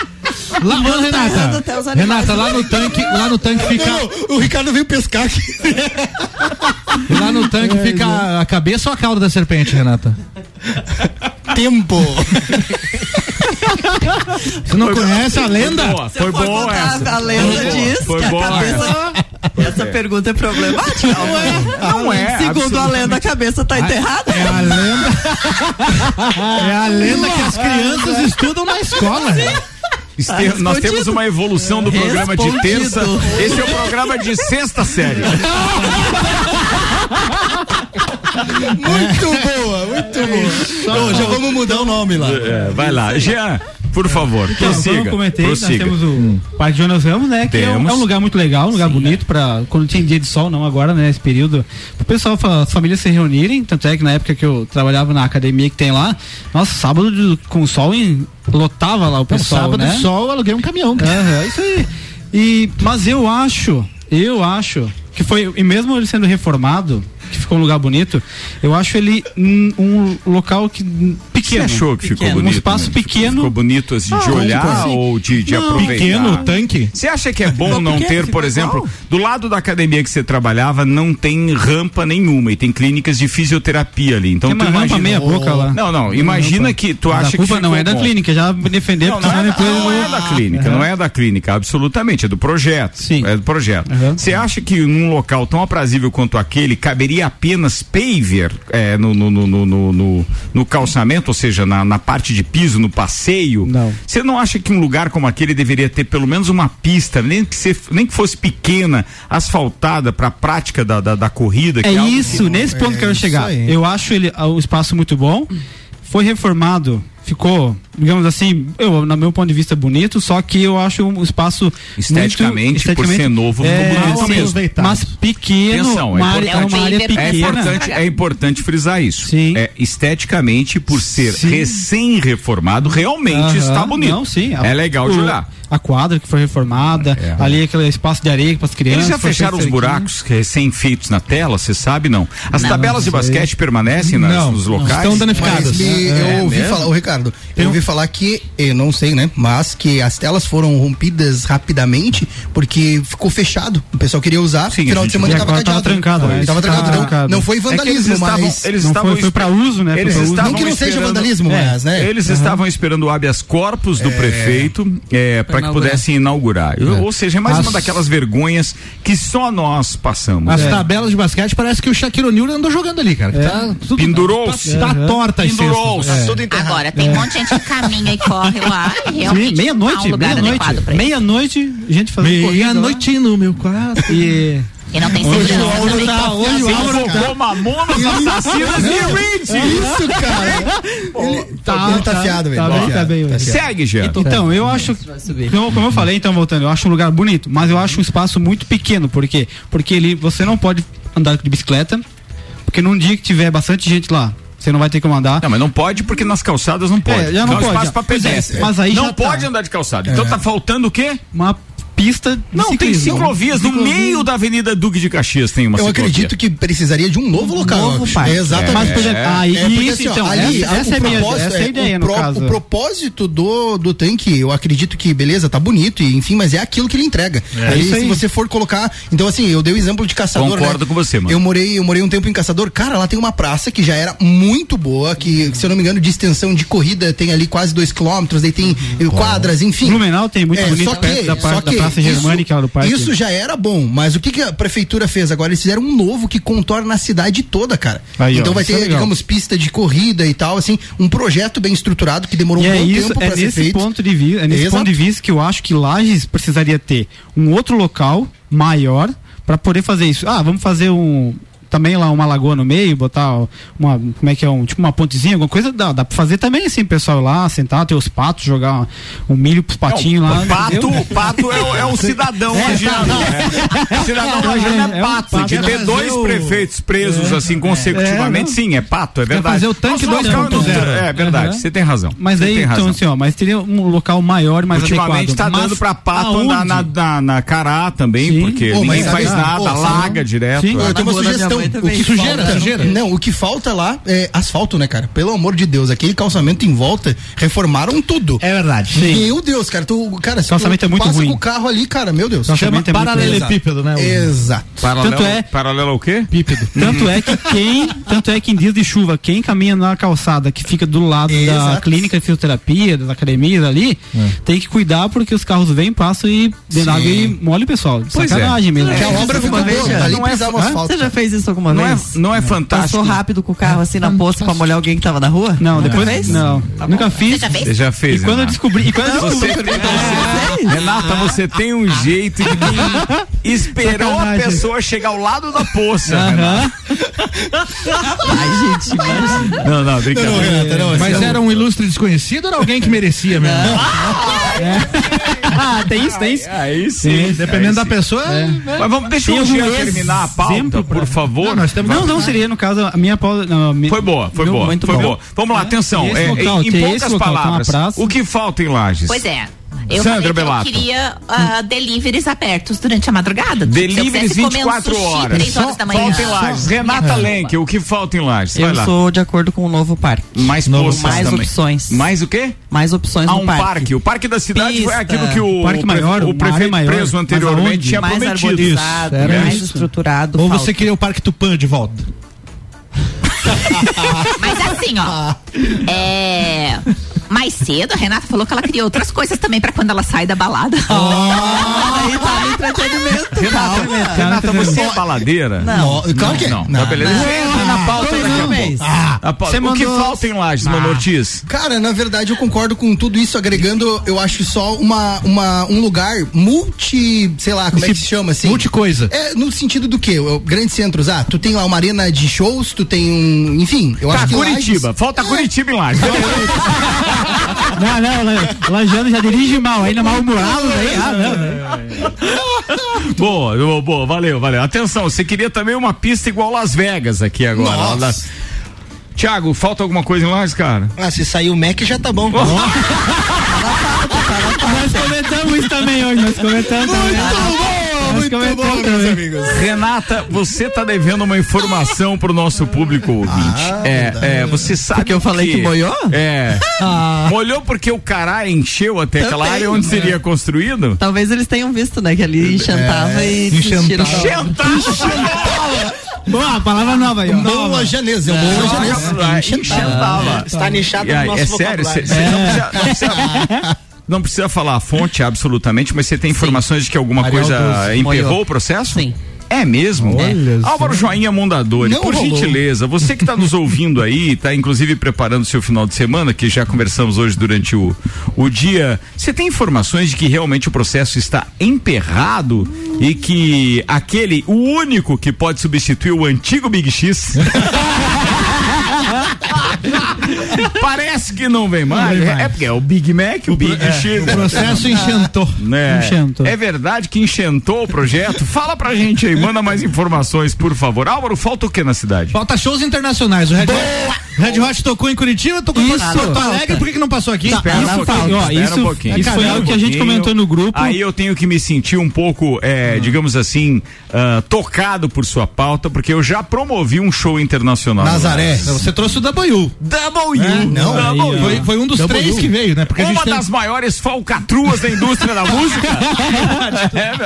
G: Lá, Renata,
E: animais.
G: Renata, lá no tanque, lá no tanque fica,
D: Não, o Ricardo veio pescar aqui.
G: lá no tanque fica a cabeça ou a cauda da serpente, Renata?
D: Tempo.
G: Você não conhece a lenda?
A: Foi boa essa.
E: A lenda
A: Foi boa,
E: diz
A: foi
E: que a
A: boa
E: cabeça. Essa pergunta é problemática. Não é?
A: Não é,
E: Segundo a lenda, a cabeça tá enterrada.
G: É a lenda. É a lenda que as crianças estudam na escola.
A: Este-
E: Tá
A: nós temos uma evolução do programa de terça. Esse é o programa de sexta série.
D: Muito boa, muito boa. Ô, já vamos mudar o nome lá.
A: É, vai lá. Jean, por favor,
C: Então, como
A: prossiga.
C: eu comentei, nós
A: prossiga.
C: temos o Parque Jonas Ramos, né? Que é um,
A: Temos.
C: é um lugar muito legal, um lugar bonito para quando tem dia de sol, não agora, né? Esse período, pro pessoal, as famílias se reunirem. Tanto é que na época que eu trabalhava na academia que tem lá, nossa, sábado com sol em, lotava lá o
G: Então,
C: pessoal,
G: sábado
C: né?
G: sol, eu aluguei um caminhão.
C: Aham, isso aí. E, mas eu acho, eu acho que foi, e mesmo ele sendo reformado, que ficou um lugar bonito, eu acho ele hum, um local que hum,
A: Você
C: pequeno.
A: achou que ficou
C: pequeno,
A: bonito?
C: Um espaço
A: né? Ficou-
C: pequeno.
A: Ficou bonito assim, de
C: Ah,
A: olhar
C: tipo assim.
A: ou de, de
C: Não,
A: aproveitar?
G: Pequeno tanque.
A: Você acha que é bom
E: Ficou
A: não
E: pequeno,
A: ter, por
E: ficou
A: exemplo, do lado da academia que você trabalhava não tem rampa nenhuma e tem clínicas de fisioterapia ali. Então
C: Tem uma rampa
A: imagina.
C: meia boca lá.
A: Não, não, imagina que tu acha
C: a
A: que
C: culpa não
A: ficou
C: é da
A: bom.
C: clínica, já me defender
A: Não, não, é,
C: depois
A: não é da clínica, não é da clínica, absolutamente, é do projeto.
C: Sim.
A: É do projeto.
C: Uhum.
A: Você acha que num local tão aprazível quanto aquele caberia apenas paver é, no, no, no, no, no, calçamento, seja, na, na parte de piso, no passeio?
C: Não.
A: Você não acha que um lugar como aquele deveria ter pelo menos uma pista, nem que, se, nem que fosse pequena, asfaltada para a prática da, da, da corrida? que
C: É
A: algo
C: isso,
A: que-
C: nesse ponto que eu quero chegar.
D: aí.
C: Eu acho ele ah, o espaço muito bom. Foi reformado, ficou digamos assim, eu, no meu ponto de vista, bonito, só que eu acho um espaço
A: Esteticamente,
C: muito,
A: por ser novo, ficou bonito
C: sim,
A: mesmo.
C: Mas pequeno,
A: Atenção, é
C: uma área,
F: importante-
C: é uma área
F: É
C: pequena.
A: É importante, é importante frisar isso.
C: Sim.
A: É, esteticamente, por ser recém-reformado, realmente
C: Aham,
A: está bonito.
C: Não, sim.
A: É legal de
C: o-
A: olhar.
C: A quadra que foi reformada,
A: É.
C: ali aquele espaço de areia para as crianças.
A: Eles já fecharam os buracos recém-feitos na tela, você sabe não? As
F: Não,
A: tabelas de
C: não sei.
A: basquete permanecem nas-
G: Não,
A: nos
G: não.
A: locais?
G: Estão danificadas.
D: Mas me-
A: É
D: eu ouvi
A: mesmo?
D: falar, ô Ricardo, eu ouvi falar que, eu não sei, né? Mas que as telas foram rompidas rapidamente porque ficou fechado. O pessoal queria usar,
A: Sim,
D: final de semana
C: viu.
D: tava
C: E agora tava
D: cadeado.
C: trancado, né?
D: Tava trancado. Então,
C: trancado.
D: não foi
A: É eles
D: vandalismo,
A: estavam,
D: mas.
A: eles
C: Não
A: estavam
C: foi, foi para uso, né?
A: Eles
C: pra uso.
A: estavam
D: Não que não seja vandalismo,
C: É.
D: mas, né?
A: Eles estavam esperando o habeas corpus do prefeito é, para que pudessem inaugurar. Ou seja, é mais
G: As-
A: uma daquelas vergonhas que só nós passamos.
G: As
C: É.
G: tabelas de basquete parece que o Shaquille O'Neal andou jogando ali, cara. Tá, tudo,
A: Pendurou-se.
G: Tá, tá torta
A: Pendurou-se.
G: É.
F: Agora, tem um monte de gente que caminha e corre lá realmente
C: meia-noite,
F: um
C: meia-noite. Meia-noite, gente fazendo corrida lá.
G: Meia-noite no meu quarto.
C: E
F: E não tem
C: Hoje o Álvaro tá- hoje o Álvaro
A: Invocou Mamonas Assassinas e Reed.
D: Isso, cara. ele
C: tá,
D: ele tá fiado, velho.
C: Tá bem, tá bem.
D: Tá fiado.
A: Segue, Jean.
C: Então, eu acho, como, como eu falei, então voltando, eu acho um lugar bonito, mas eu acho um espaço muito pequeno, por quê? Porque ele, você não pode andar de bicicleta, porque num dia que tiver bastante gente lá, você não vai ter como andar.
A: Não, mas não pode porque nas calçadas não pode.
C: É, já não
A: um
C: pode,
A: espaço
C: já. é,
A: pedestre.
C: mas aí
A: não
C: tá.
A: pode andar de calçada. Então tá faltando o quê?
C: Uma pista de
A: Não, tem
C: ciclismo.
A: ciclovias. No
C: Ciclovia.
A: meio da Avenida Duque de Caxias tem uma
D: Eu
A: ciclovia.
D: acredito que precisaria de um novo local.
E: novo parque.
D: É, exatamente.
C: Mas, por exemplo, aí,
D: É, porque,
C: isso,
D: assim, ó,
C: então,
D: ali,
C: essa,
D: a-
C: essa
D: o
C: é, minha,
D: propósito
C: essa é a
D: é-
C: ideia,
D: o,
C: no
D: pro-
C: caso.
D: o propósito do, do tanque, eu acredito que, beleza, tá bonito, e, enfim, mas é aquilo que ele entrega. Aí,
C: isso aí.
D: se você for colocar. Então, assim, eu dei o exemplo de caçador.
A: Concordo
D: né?
A: com você, mano.
D: Eu morei, eu morei um tempo em caçador. Cara, lá tem uma praça que já era muito boa, que, se eu não me engano, de extensão de corrida tem ali quase dois quilômetros, aí tem eh, quadras, enfim.
C: Blumenau tem muito
D: É,
C: bonito
D: só
C: perto
D: que,
C: da,
D: só
C: par- da
D: que
C: Praça
D: isso-
C: Germânica lá do parque.
D: Isso já era bom, mas o que, que a prefeitura fez agora? Eles fizeram um novo que contorna a cidade toda, cara.
C: Aí, ó,
D: então vai
C: isso é
D: ter,
C: legal.
D: digamos, pista de corrida e tal, assim, um projeto bem estruturado que demorou
C: E
D: um
C: é
D: bom
C: isso,
D: tempo
C: é
D: ser
C: nesse
D: feito.
C: ponto de vista, é nesse
D: Exato.
C: ponto de vista que eu acho que Lages precisaria ter um outro local maior para poder fazer isso. Ah, vamos fazer um também lá uma lagoa no meio, botar uma como é que é um tipo uma pontezinha, alguma coisa dá, dá para fazer também assim, pessoal lá sentar, ter os patos, jogar um milho pros patinhos lá.
A: O pato,
C: entendeu?
A: o pato é, o- é o cidadão agindo. né? O cidadão agindo é
C: É um
A: pato.
C: pato.
A: De ter dois
G: o-
A: prefeitos presos assim consecutivamente,
C: É,
A: sim, é pato, é verdade.
G: fazer o tanque
A: Nós- nós-
G: 2.0.
A: É verdade, você tem razão.
C: Mas aí,
A: tem
C: então,
A: razão.
C: assim, ó, mas teria um local maior mais
A: Ultimamente
C: adequado.
A: tá dando pra pato andar na, na, na cará também, porque ninguém faz nada, larga direto.
C: Sim.
A: é.
D: Eu tenho uma
E: rua da mãe
D: O
E: também.
D: que
G: Sujeira,
D: falta,
G: sujeira.
D: Não, o que falta lá é asfalto, né, cara? Pelo amor de Deus, aquele calçamento em volta, reformaram tudo.
G: É verdade.
D: Meu Deus, cara, tu, cara, se
C: Calçamento
D: tu
C: é muito
D: passa
C: ruim.
D: com o carro ali, cara, meu Deus.
G: Chama
C: Calçamento é muito
G: paralelepípedo, né? o-
D: Exato.
A: Paralelo,
C: Tanto é-
A: paralelo ao quê?
G: Pípedo.
C: Tanto é que quem, tanto é que em dias de chuva, quem caminha na calçada que fica do lado da
D: Exato.
C: clínica de fisioterapia, das academias ali, tem que cuidar porque os carros vêm, passam e
D: Sim.
C: da água e molha o pessoal.
A: Pois
C: Sacanagem mesmo.
D: Que a
E: É,
D: obra ficou boa, ali
A: Não é-
D: asfalto.
E: Você já fez isso alguma
A: Não é,
E: vez?
A: não é fantástico.
E: Passou rápido com o carro assim na poça pra molhar alguém que tava na rua?
C: Não,
E: Nunca
C: depois
E: fez?
C: não, nunca fiz.
F: Você já fez?
A: Já fez,
C: E quando eu descobri, e quando eu
A: Você
C: descobri,
A: você- Renata, você tem um jeito de quem esperou a
C: Sacanagem.
A: pessoa chegar ao lado da poça. Renata.
E: Ai, gente, imagina.
A: Não, não, brincadeira.
D: Não, Renata, não,
G: Mas
D: assim,
G: era um ilustre desconhecido ou era alguém que merecia mesmo?
C: ah, tem isso, tem isso.
A: Aí sim.
G: Dependendo
A: aí
G: da
A: sim.
G: pessoa.
A: Mas vamos, deixa
C: Tem
A: o Jean terminar a pauta, por favor.
G: Não, nós temos
C: Não, não seria no caso a minha pausa. não, a minha-
A: Foi boa, foi boa,
C: muito
A: foi
C: bom.
A: boa. Vamos lá, atenção.
C: Esse
A: é,
C: local,
A: em poucas
C: local,
A: palavras, o que falta em Lages?
F: Pois é. Eu
A: Sandra
F: falei que eu queria ah, deliveries abertos durante a madrugada.
A: Deliveries
F: quisesse comer um
A: 24
F: sushi
A: horas.
F: três horas da manhã.
A: Falta em Lages. Renata Lenk, o que falta em Lages? Vai
E: Eu
A: lá.
E: sou de acordo com o novo parque.
A: Mais
G: Novo
E: Mais
A: também.
E: opções.
A: Mais o quê?
E: Mais opções
A: Ah,
E: no
A: um
E: parque.
A: parque. O parque da cidade foi
E: Pista.
A: aquilo que o,
C: Parque maior,
A: o prefeito
C: maior.
A: preso anteriormente tinha
E: mais
A: prometido.
G: Isso, era
E: mais
G: isso.
E: estruturado.
G: Ou
E: falta.
G: você queria o Parque Tupã de volta?
F: Mas assim, ó. É. Mais cedo, a Renata falou que ela queria outras coisas também pra quando ela sai da balada.
E: Aí tá no entretenimento.
A: Renata, Renata, você é baladeira?
E: Não.
D: Não, claro que é.
A: Não,
D: Não.
A: tá beleza.
E: Não.
A: Entra na pauta
E: Não,
A: daqui a
E: não,
A: pouco.
E: não.
A: A pauta-
C: Você
A: O que
C: mandou-
A: falta em Lages, Mano Ortiz?
D: Cara, na verdade eu concordo com tudo isso, agregando, eu acho só uma, uma, um lugar multi, sei lá, como é que se chama assim?
G: Multicoisa.
D: É, no sentido do quê? Grandes centros, ah, tu tem lá uma arena de shows, tu tem um, enfim, eu
A: Tá,
D: acho que
A: Curitiba.
D: Lages-
A: Falta Curitiba em Lages.
C: Não, não, La- Lajano já dirige mal, ainda mal-humorado, daí, ah, não, né?
A: Boa, boa, boa, valeu, valeu. Atenção, você queria também uma pista igual Las Vegas aqui agora.
H: Nossa.
A: Tiago, falta alguma coisa em Lages, cara?
H: Ah, se sair o Mac já tá bom.
C: Nós comentamos isso também hoje, nós comentamos também. Nós comentamos também.
A: Renata, você tá devendo uma informação pro nosso público ouvinte. é, é, você sabe
E: Porque eu falei que molhou?
A: É. Molhou porque o cará encheu até aquela
E: Também.
A: área onde seria construído?
E: Talvez eles tenham visto, né? Que ali enxantava e
D: enxantava.
E: desistiram.
C: Boa, palavra nova aí, ó.
D: Bom lajanês, é bom lajanês.
A: Enxentava.
H: Está nichado no
A: É,
H: nosso
A: é sério,
H: vocabulário.
A: você não precisa, não precisa- falar a fonte absolutamente, mas você tem informações de que alguma
D: Arial
A: coisa
D: 12.
A: emperrou o processo?
E: Sim.
A: É mesmo?
G: Olha só.
A: Álvaro Joinha Mondadori,
D: Não
A: por
D: rolou.
A: gentileza, você que está nos ouvindo aí, está inclusive preparando seu final de semana, que já conversamos hoje durante o, o dia, você tem informações de que realmente o processo está emperrado e que aquele, o único que pode substituir o antigo Big X. Parece que não vem mais.
G: vem
A: É,
G: mais.
A: porque é o Big Mac, o Big X.
G: O processo enxentou.
A: Né?
C: Enxentou.
A: É verdade que enxentou o projeto? Fala pra gente aí, manda mais informações, por favor. Álvaro, falta o que na cidade?
G: Falta shows internacionais. O Red, Red Hot tocou em Curitiba, tocou em
C: Isso.
G: Porto Alegre, por que, que não passou aqui?
A: Espera
C: Isso,
A: um pouquinho,
C: ó,
A: espera
C: isso-
A: um pouquinho.
C: isso foi algo
A: um
C: que a gente comentou no grupo.
A: Aí eu tenho que me sentir um pouco, é, digamos assim, ah, tocado por sua pauta, porque eu já promovi um show internacional.
G: Nazaré. Você trouxe o W.
A: W.
G: É, não,
A: W.
G: Foi, foi um dos três que veio, né? Porque a gente
A: Uma
G: tem...
A: das maiores falcatruas da indústria da música.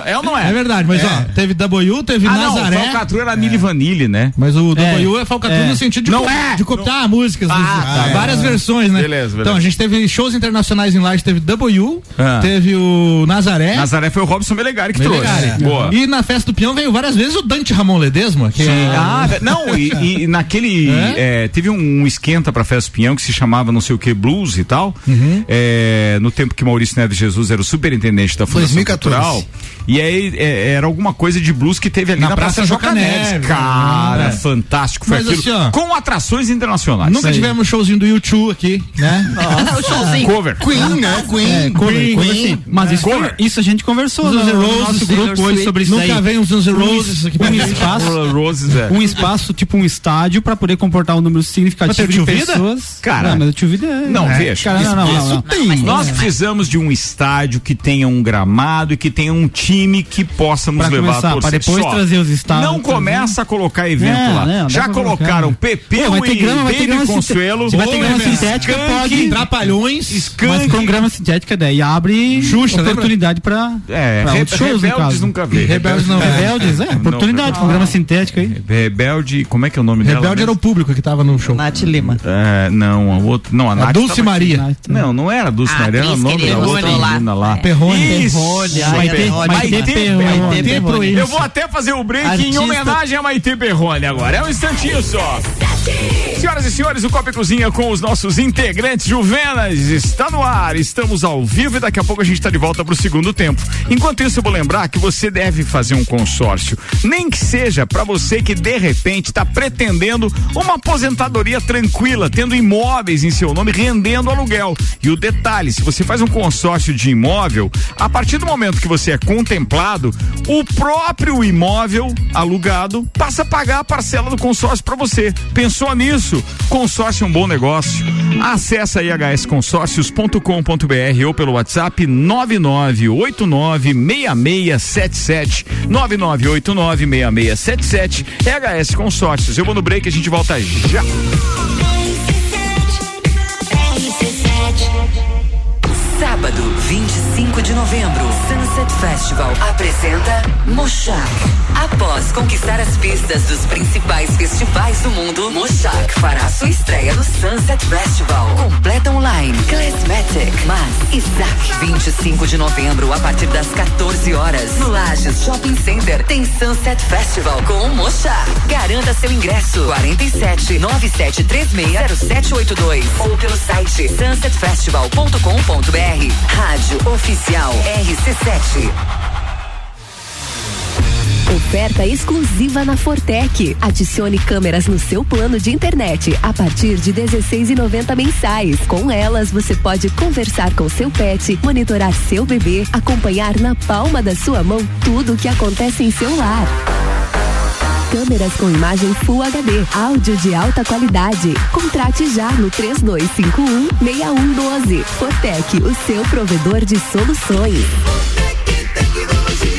A: é, é ou não é?
G: É verdade, mas ó, teve W, teve
A: Ah, não,
G: Nazaré.
A: falcatrua era Mili Vanille, né?
G: Mas o W
C: É,
G: é falcatrua
C: é.
G: no sentido de,
A: Não
G: co-
A: é.
G: de copiar músicas,
A: Ah,
G: dos-
A: tá,
G: várias versões, né?
A: Beleza, beleza.
G: Então a gente teve shows internacionais em Laje, teve W,
A: Ah.
G: teve o Nazaré.
A: Nazaré foi o Robson Melegari que trouxe. Boa.
G: E na festa do Peão veio várias vezes o Dante Ramon Ledesma, que é-
A: Ah, não, e, e naquele.
G: É?
A: é, teve um, esquenta pra Festa do Pinhão que se chamava não sei o que, Blues e tal.
G: Uhum.
A: É, no tempo que Maurício Neves Jesus era o superintendente da Fundação
D: 2014.
A: Cultural. E aí é, era alguma coisa de blues que teve ali na,
G: Na
A: Praça,
G: Praça
A: Joca Neves.
G: Neves,
A: Cara,
G: né?
A: fantástico foi
G: Mas
A: aquilo.
G: assim, ó,
A: com atrações internacionais.
G: Nunca tivemos showzinho do YouTube aqui, né?
F: o showzinho.
A: Cover.
D: Queen, né? Queen.
C: Cover,
D: Queen.
C: cover sim. Mas isso,
A: Cover.
C: isso a gente conversou
G: Os
C: no, no
G: Roses,
C: nosso grupo hoje sobre isso
G: Nunca vem os Guns N' Roses aqui pra
C: um espaço,
A: Roses, é.
C: um espaço, tipo um estádio pra poder comportar um número significativo de pessoas.
A: Cara,
C: não, mas o tio Vida é...
A: não,
C: é,
A: veja,
C: Cara, não, não, não, não.
D: tem.
A: Nós precisamos de um estádio que tenha um gramado e que tenha um time que possa nos
C: Pra
A: levar
C: começar,
A: a torcer.
C: pra depois
A: Só.
C: trazer os estádios,
A: Não
C: trazer.
A: começa a colocar evento
C: É,
A: lá.
C: né,
A: Já colocaram
C: colocar.
A: Pepeu
C: Pô, vai ter
A: e
C: grama, vai ter
A: Baby
C: grama
A: Consuelo.
C: sinte- vai ter grama sintética, pode.
G: Trapalhões.
A: Skank.
C: Mas com grama sintética daí abre
G: Xuxa, lembra?
C: oportunidade pra,
A: É,
C: pra
A: Re-
C: outros shows,
A: Rebeldes nunca vi.
G: Rebeldes não.
C: Rebeldes, é, oportunidade com grama sintética aí.
A: Rebelde, como é que é o nome dela?
G: Rebelde era o público que tava no show.
E: Nath Lima.
A: É, não, a outra. Não, a,
G: A Dulce
A: tava aqui.
G: Maria.
A: Não, não era a Dulce
F: A
A: Maria, era o nome da outra
F: lá.
A: menina lá.
G: Perrone.
A: Isso,
E: Perrone, ai,
A: Maite-
E: Perrone.
A: Eu vou até fazer o break em
E: Artista.
A: homenagem a Maite Perrone agora. É um instantinho só. Senhoras e senhores, o Copa Cozinha com os nossos integrantes Juvenas está no ar. Estamos ao vivo e daqui a pouco a gente está de volta para o segundo tempo. Enquanto isso, eu vou lembrar que você deve fazer um consórcio. Nem que seja para você que de repente está pretendendo uma aposentadoria tranquila, tendo imóveis em seu nome rendendo aluguel. E o detalhe, se você faz um consórcio de imóvel, a partir do momento que você é contemplado, o próprio imóvel alugado passa a pagar a parcela do consórcio para você. Pensou nisso? Consórcio é um bom negócio. Acesse aí hsconsórcios.com.br ou pelo WhatsApp 99896677 99896677 é HS Consórcios. Eu vou no break, a gente volta já.
I: Sábado, 25 de novembro, Sunset Festival apresenta Mochak. Após conquistar as pistas dos principais festivais do mundo, Mochak fará sua estreia no Sunset Festival. Completa online, Classmatic, Mas, Isaac. 25 de novembro, a partir das 14 horas, no Lages Shopping Center, tem Sunset Festival com Mochak. Garanta seu ingresso. 47 9736 0782 ou pelo site sunsetfestival.com.br. Rádio Oficial RC7.
J: Oferta exclusiva na Fortec. Adicione câmeras no seu plano de internet a partir de 16,90 mensais. Com elas, você pode conversar com seu pet, monitorar seu bebê, acompanhar na palma da sua mão tudo o que acontece em seu lar. Câmeras com imagem Full HD, áudio de alta qualidade. Contrate já no 3251 6112. Fortec, o seu provedor de soluções.
K: Na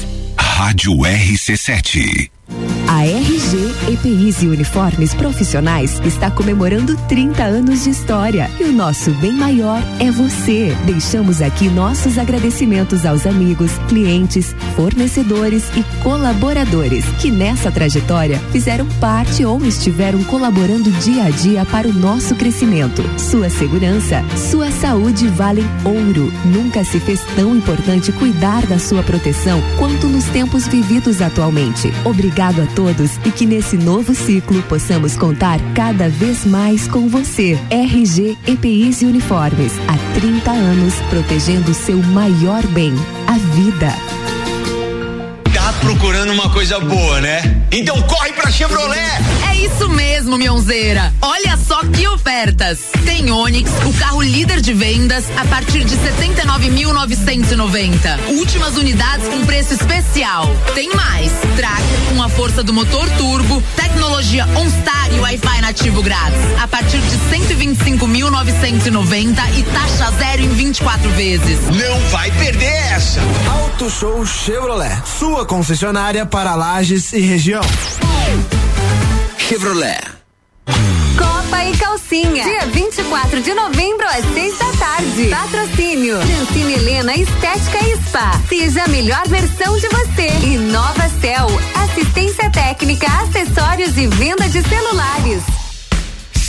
L: Rádio RC7.
J: A RG EPIs e Uniformes Profissionais está comemorando 30 anos de história e o nosso bem maior é você. Deixamos aqui nossos agradecimentos aos amigos, clientes, fornecedores e colaboradores que nessa trajetória fizeram parte ou estiveram colaborando dia a dia para o nosso crescimento. Sua segurança, sua saúde valem ouro. Nunca se fez tão importante cuidar da sua proteção quanto nos tempos vividos atualmente. Obrigado a todos e que nesse novo ciclo possamos contar cada vez mais com você. RG EPIs e Uniformes, há 30 anos protegendo seu maior bem, a vida.
M: Tá procurando uma coisa boa, né? Então corre pra Chevrolet!
N: É isso mesmo, Mionzeira. Olha só que ofertas. Tem Onix, o carro líder de vendas, a partir de 79.990. Últimas unidades com preço especial. Tem mais. Tracker com a força do motor turbo, tecnologia OnStar e Wi-Fi nativo grátis. A partir de 125.990 e taxa zero em 24 vezes.
M: Não vai perder essa!
O: Auto Show Chevrolet, sua concessionária para Lages e região.
M: Chevrolet.
P: Copa e Calcinha. Dia 24 de novembro às 6 da tarde. Patrocínio. Francine Helena Estética e Spa. Seja a melhor versão de você. E Nova Cell. Assistência técnica, acessórios e venda de celulares.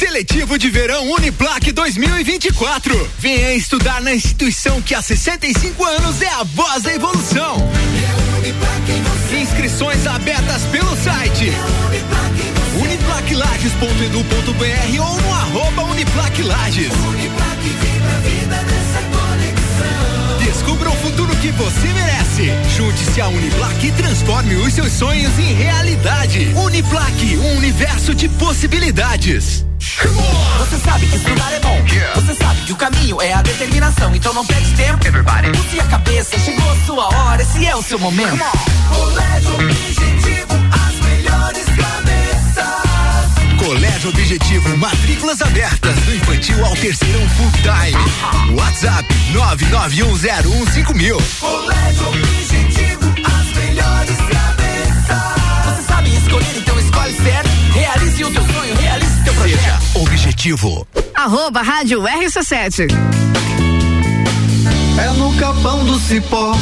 Q: Seletivo de Verão Uniplac 2024. Venha estudar na instituição que há 65 anos é a voz da evolução. Inscrições abertas pelo site uniplaclages.edu.br ou no arroba uniplaclages. Descubra o futuro que você merece. Junte-se à Uniplac e transforme os seus sonhos em realidade. Uniplac, um universo de possibilidades.
R: Você sabe que estudar é bom. Você sabe que o caminho é a determinação. Então não perde tempo. Everybody. Use a cabeça, chegou a sua hora. Esse é o seu momento.
S: Colégio
Q: Colégio Objetivo, matrículas abertas do infantil ao terceirão full time. WhatsApp 991015000.
S: Colégio Objetivo, as melhores cabeças.
R: Você sabe escolher, então escolhe certo. Realize o seu sonho, realize seu projeto.
Q: Seja objetivo.
P: Arroba Rádio RC7.
S: É no capão do cipó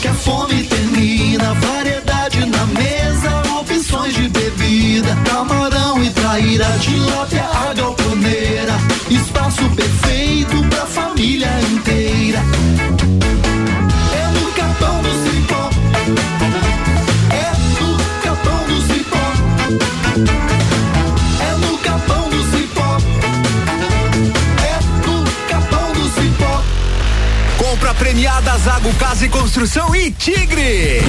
S: que a fome termina. Variedade Camarão e traíra, tilápia, a galponeira. Espaço perfeito
Q: Casa e Construção e Tigre.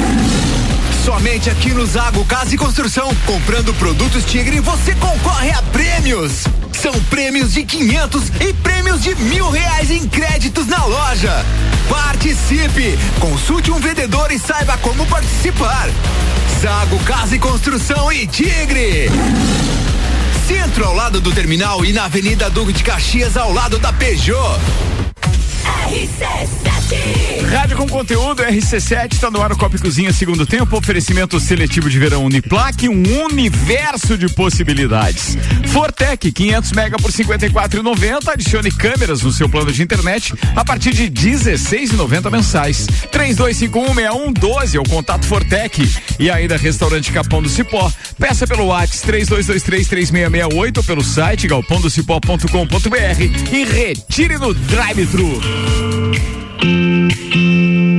Q: Somente aqui no Zago Casa e Construção, comprando produtos Tigre, você concorre a prêmios. São prêmios de 500 e prêmios de mil reais em créditos na loja. Participe! Consulte um vendedor e saiba como participar. Zago Casa e Construção e Tigre. Centro ao lado do terminal e na Avenida Duque de Caxias ao lado da Peugeot.
A: Rádio com conteúdo RC7 está no ar o Copa Cozinha segundo tempo, oferecimento seletivo de verão Uniplaque, um universo de possibilidades. Fortec 500 mega por 54,90, adicione câmeras no seu plano de internet a partir de 16,90 mensais. 32516112 é o contato Fortec e ainda restaurante Capão do Cipó. Peça pelo WhatsApp 32233668 ou pelo site galpondocipó.com.br e retire no drive-thru.
G: thank you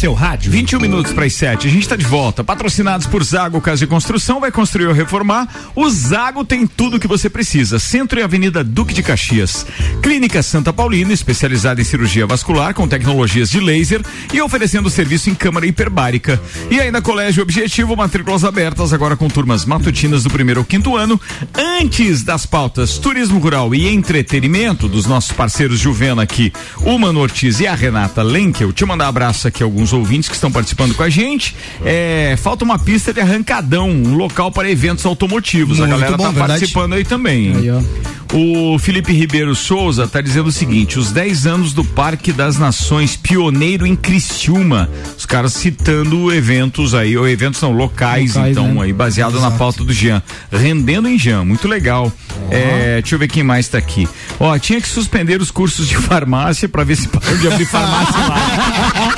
G: seu rádio.
A: 21 minutos para as 7. A gente está de volta. Patrocinados por Zago Casa de Construção, vai construir ou reformar. O Zago tem tudo o que você precisa. Centro e Avenida Duque de Caxias. Clínica Santa Paulina, especializada em cirurgia vascular com tecnologias de laser e oferecendo serviço em câmara hiperbárica. E ainda Colégio Objetivo, matrículas abertas agora com turmas matutinas do primeiro ao quinto ano. Antes das pautas turismo rural e entretenimento dos nossos parceiros Juvena aqui, o Mano Ortiz e a Renata Lenkel. Te mandar um abraço aqui a alguns ouvintes que estão participando com a gente. É, falta uma pista de arrancadão, um local para eventos automotivos. a
D: Muito
A: galera
D: bom,
A: tá
D: verdade.
A: participando aí também. hein? O Felipe Ribeiro Souza está dizendo o seguinte: os 10 anos do Parque das Nações, pioneiro em Criciúma. Os caras citando eventos aí, ou eventos não, locais,
C: Locais,
A: então,
C: né?
A: aí, baseado na pauta do Jean. Rendendo em Jean, muito legal. É, deixa eu ver quem mais está aqui. Ó, tinha que suspender os cursos de farmácia para ver se param de abrir farmácia lá.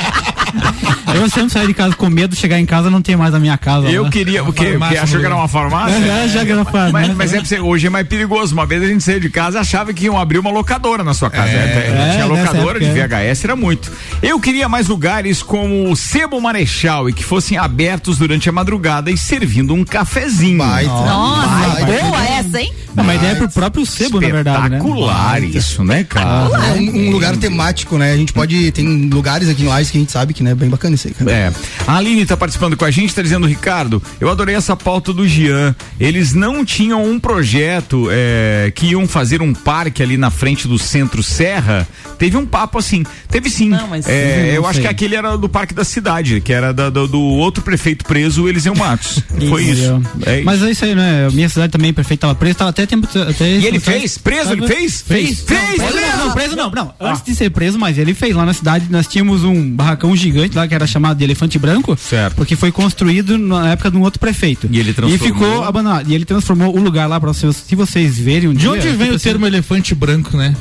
C: Eu sempre saio de casa com medo de chegar em casa e não ter mais a minha casa.
A: Eu
C: lá.
A: queria, o quê? Porque achou que era uma farmácia?
C: É, já que era farmácia.
A: Mas, mas é pra você, hoje é mais perigoso. Uma vez a gente saiu de casa e achava que iam abrir uma locadora na sua casa.
C: É,
A: É,
C: é,
A: tinha
C: nessa
A: locadora de
C: época,
A: VHS, era muito. Eu queria mais lugares como o Sebo Marechal e que fossem abertos durante a madrugada e servindo um cafezinho.
F: Nossa, boa essa, hein?
C: Não, mas a ideia é pro próprio sebo, na verdade, né?
A: Espetacular isso, né, cara?
D: É um, um lugar temático, né? A gente pode. Tem lugares aqui em Lages que a gente sabe que né, é bem bacana isso aí, cara.
A: É. A Aline tá participando com a gente, tá dizendo, Ricardo, eu adorei essa pauta do Gian. Eles não tinham um projeto é, que iam fazer um parque ali na frente do Centro Serra. Teve um papo assim. Teve sim.
E: mas-
A: É,
C: Não
A: eu acho
C: sei.
A: que aquele era do Parque da Cidade, que era da- do, do outro prefeito preso, Eliseu Matos. Foi isso. É isso.
C: Mas é isso aí, né? Minha cidade também, o prefeito tava preso, tava até tempo. Até
A: E ele fez? Preso? Ele fez?
C: Fez.
A: Fez,
C: Não, preso
A: preso!
C: não, não, preso não, não. Antes de ser preso, mas ele fez. Lá na cidade nós tínhamos um barracão gigante lá que era chamado de Elefante Branco.
A: Certo.
C: Porque foi construído na época de um outro prefeito.
A: E ele transformou-
C: ficou abandonado. E ele transformou o lugar lá pra vocês, se vocês verem um
G: De
C: dia.
G: onde vem o termo elefante branco, né?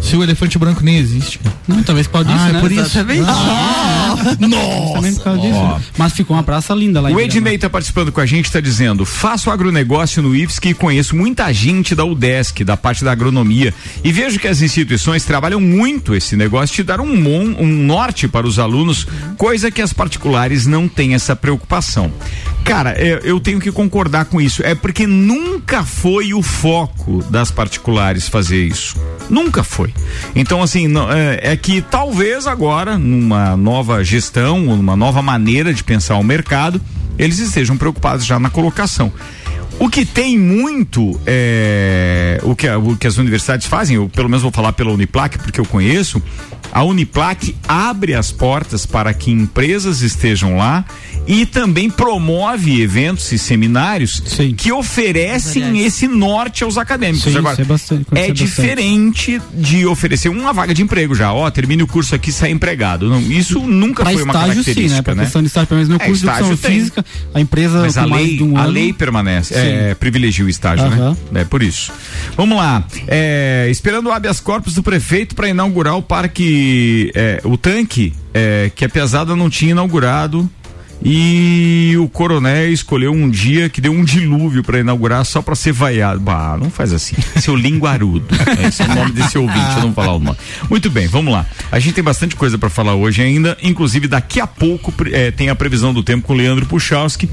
G: Se o elefante branco nem existe.
C: Não, talvez por causa disso,
G: Ah, é
C: né?
G: por isso. Ah,
C: por causa disso. né? Mas ficou uma praça linda lá
A: O. Ednei está participando com a gente, está dizendo: faço agronegócio no IFSC e conheço muita gente da UDESC, da parte da agronomia, e vejo que as instituições trabalham muito esse negócio de dar um, mon- um norte para os alunos, coisa que as particulares não têm essa preocupação. Cara, é, eu tenho que concordar com isso. É porque nunca foi o foco das particulares fazer isso. Nunca foi. Então, assim, é, é que talvez agora, numa nova gestão, numa nova maneira de pensar o mercado, eles estejam preocupados já na colocação. O que tem muito, é, o, que, o que as universidades fazem, eu pelo menos vou falar pela Uniplac, porque eu conheço, a Uniplac abre as portas para que empresas estejam lá e também promove eventos e seminários que oferecem esse norte aos acadêmicos.
C: Sim,
A: Agora,
C: isso é bastante-
A: é diferente de oferecer uma vaga de emprego já. Ó, termine o curso aqui e sai empregado. Não, isso nunca
C: Pra
A: foi uma
C: estágio, sim,
A: característica,
C: né? Pra
A: né?
C: questão de estágio, pelo menos no
A: É,
C: curso de
A: estágio
C: educação
A: tem.
C: física, a empresa
A: Mas a lei,
C: de um
A: a
C: ano-
A: lei permanece, é, privilegia o estágio, né? É por isso. Vamos lá. É, esperando o habeas corpus do prefeito para inaugurar o parque, é, o tanque, é, que a pesada não tinha inaugurado. E o coronel escolheu um dia que deu um dilúvio para inaugurar só para ser vaiado. Bah, não faz assim. Seu linguarudo. Esse é o nome desse ouvinte, eu não falar o nome. Muito bem, vamos lá. A gente tem bastante coisa para falar hoje ainda. Inclusive, daqui a pouco eh, tem a previsão do tempo com o Leandro Puchalski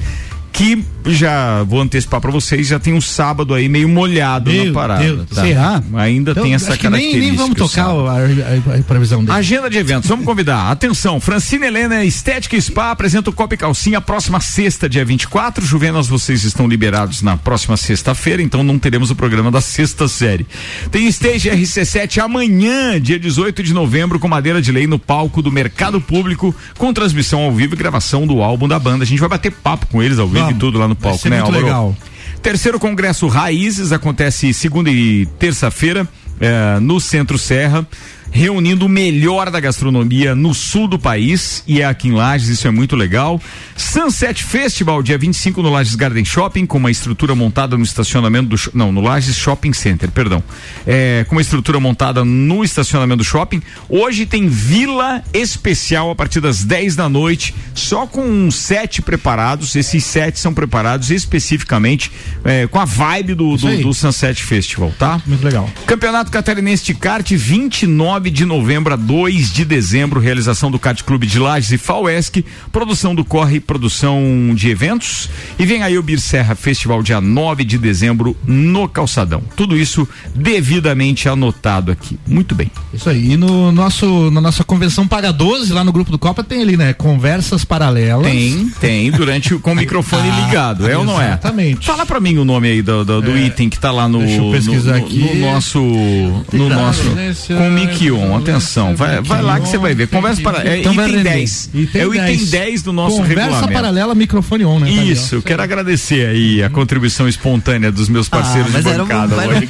A: que já vou antecipar pra vocês, já tem um sábado aí meio molhado
G: Meu
A: na parada.
G: Deus,
A: tá?
G: será?
A: Ainda
G: Então,
A: tem essa
G: que nem,
A: característica.
G: nem vamos tocar a, a- a previsão dele.
A: Agenda de eventos, vamos convidar. Atenção, Francine Helena Estética Spa apresenta o Copa e Calcinha próxima sexta, dia 24. Juvenas, vocês estão liberados na próxima sexta-feira, então não teremos o programa da sexta série. Tem Stage RC7 amanhã, dia 18 de novembro, com madeira de lei no palco do Mercado Público, com transmissão ao vivo e gravação do álbum da banda. A gente vai bater papo com eles ao vivo
G: Vamos.
A: e tudo lá no
G: Vai
A: palco,
G: ser
A: né,
G: muito
A: Álvaro?
G: legal.
A: Terceiro Congresso Raízes acontece segunda e terça-feira eh, no Centro Serra, reunindo o melhor da gastronomia no sul do país e é aqui em Lages, isso é muito legal. Sunset Festival, dia 25 no Lages Garden Shopping, com uma estrutura montada no estacionamento do. Não, no Lages Shopping Center, perdão. É, com uma estrutura montada no estacionamento do shopping. Hoje tem Vila Especial a partir das 10 da noite, só com sete preparados. Esses sete são preparados especificamente é, com a vibe do, do, do Sunset Festival, tá?
G: Muito legal.
A: Campeonato Catarinense de Kart, 29 de novembro a 2 de dezembro, realização do Kart Clube de Lages e FAUESC, produção do Corre, produção de eventos. E vem aí o Bir Serra Festival, dia 9 de dezembro, no Calçadão. Tudo isso devidamente anotado aqui. Muito bem.
G: Isso aí. E no nosso, na nossa convenção Paga 12, lá no grupo do Copa, tem ali, né? Conversas paralelas.
A: Tem, tem, durante com o microfone
G: Ah,
A: ligado, é ou não é?
G: Exatamente.
A: Fala pra mim o nome aí do, do, do
G: É,
A: item que tá lá no,
G: deixa eu pesquisar
A: no,
G: aqui.
A: no nosso, no nosso,
G: nesse-
A: com o Miquion, atenção, vai, vai lá que você vai ver, conversa para, é
G: Então vai
A: item
G: render.
A: 10,
G: Item
A: é o item
G: 10.
A: 10 do nosso
G: Conversa
A: regulamento.
G: paralela, microfone on, né? Tá.
A: Isso, eu quero agradecer aí a contribuição espontânea dos meus parceiros
E: mas
A: de
E: era um-
A: bancada
E: era um
A: hoje.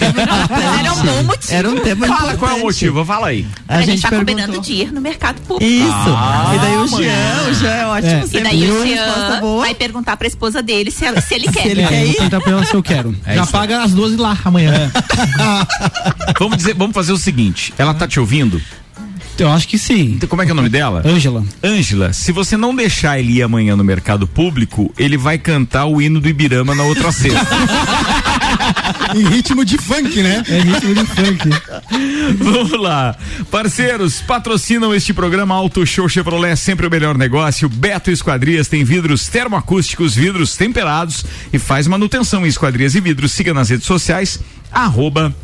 F: Era um bom motivo.
E: Era um tema
A: Fala qual é o
E: importante.
A: motivo, fala aí.
F: A, gente, tá
E: perguntou-
F: combinando de ir no mercado público.
E: Isso.
A: Ah,
E: e daí o. Jean, o Jean é ótimo.
G: É.
F: E daí o Jean
E: boa.
F: vai perguntar pra esposa dele se, ela- se ele quer.
E: ele
C: É,
E: quer ir?
C: perguntar se eu quero.
A: É
G: Já paga às 12 lá amanhã.
A: Vamos dizer, vamos fazer o seguinte, ela tá te ouvindo?
C: Eu acho que sim.
A: Então, como é que é o nome dela?
C: Ângela.
A: Ângela, se você não deixar ele ir amanhã no mercado público, ele vai cantar o hino do Ibirama na outra sexta.
D: em ritmo de funk, né?
C: É ritmo de funk.
A: Vamos lá. Parceiros, patrocinam este programa Auto Show Chevrolet, é sempre o melhor negócio. Beto Esquadrias tem vidros termoacústicos, vidros temperados e faz manutenção em esquadrias e vidros. Siga nas redes sociais, arroba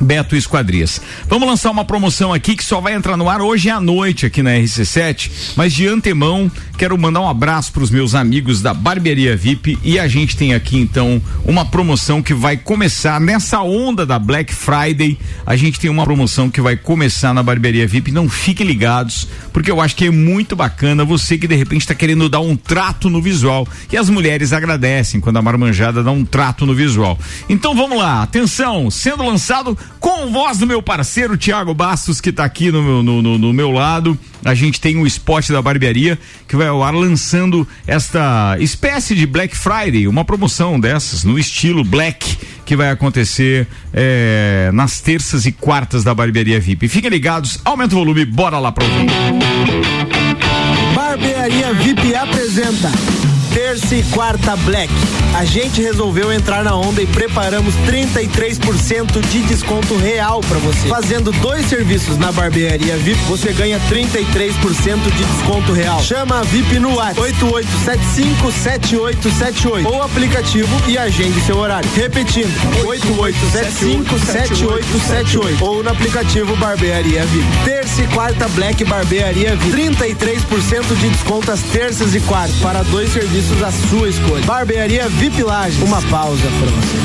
A: Beto Esquadrias. Vamos lançar uma promoção aqui que só vai entrar no ar hoje à noite aqui na RC7, mas de antemão quero mandar um abraço para os meus amigos da Barbearia VIP e a gente tem aqui então uma promoção que vai começar nessa onda da Black Friday. A gente tem uma promoção que vai começar na Barbearia VIP. Não fiquem ligados, porque eu acho que é muito bacana você que de repente está querendo dar um trato no visual e as mulheres agradecem quando a marmanjada dá um trato no visual. Então vamos lá, atenção, sendo lançado com voz do meu parceiro Tiago Bastos, que está aqui no meu, no, no- no meu lado. A gente tem um spot da barbearia que vai ao ar lançando esta espécie de Black Friday, uma promoção dessas no estilo Black que vai acontecer eh, nas terças e quartas da barbearia VIP. Fiquem ligados, aumenta o volume, bora lá ouvir.
O: Barbearia VIP apresenta terça e quarta Black. A gente resolveu entrar na onda e preparamos 33% de desconto real pra você. Fazendo dois serviços na Barbearia VIP, você ganha 33% de desconto real. Chama a VIP no WhatsApp 88757878 ou aplicativo e agende seu horário. Repetindo, 88757878 ou no aplicativo Barbearia VIP. Terça e quarta Black Barbearia VIP. 33% de desconto às terças e quartas para dois serviços à sua escolha. Barbearia VIP Lages. Uma pausa pra você.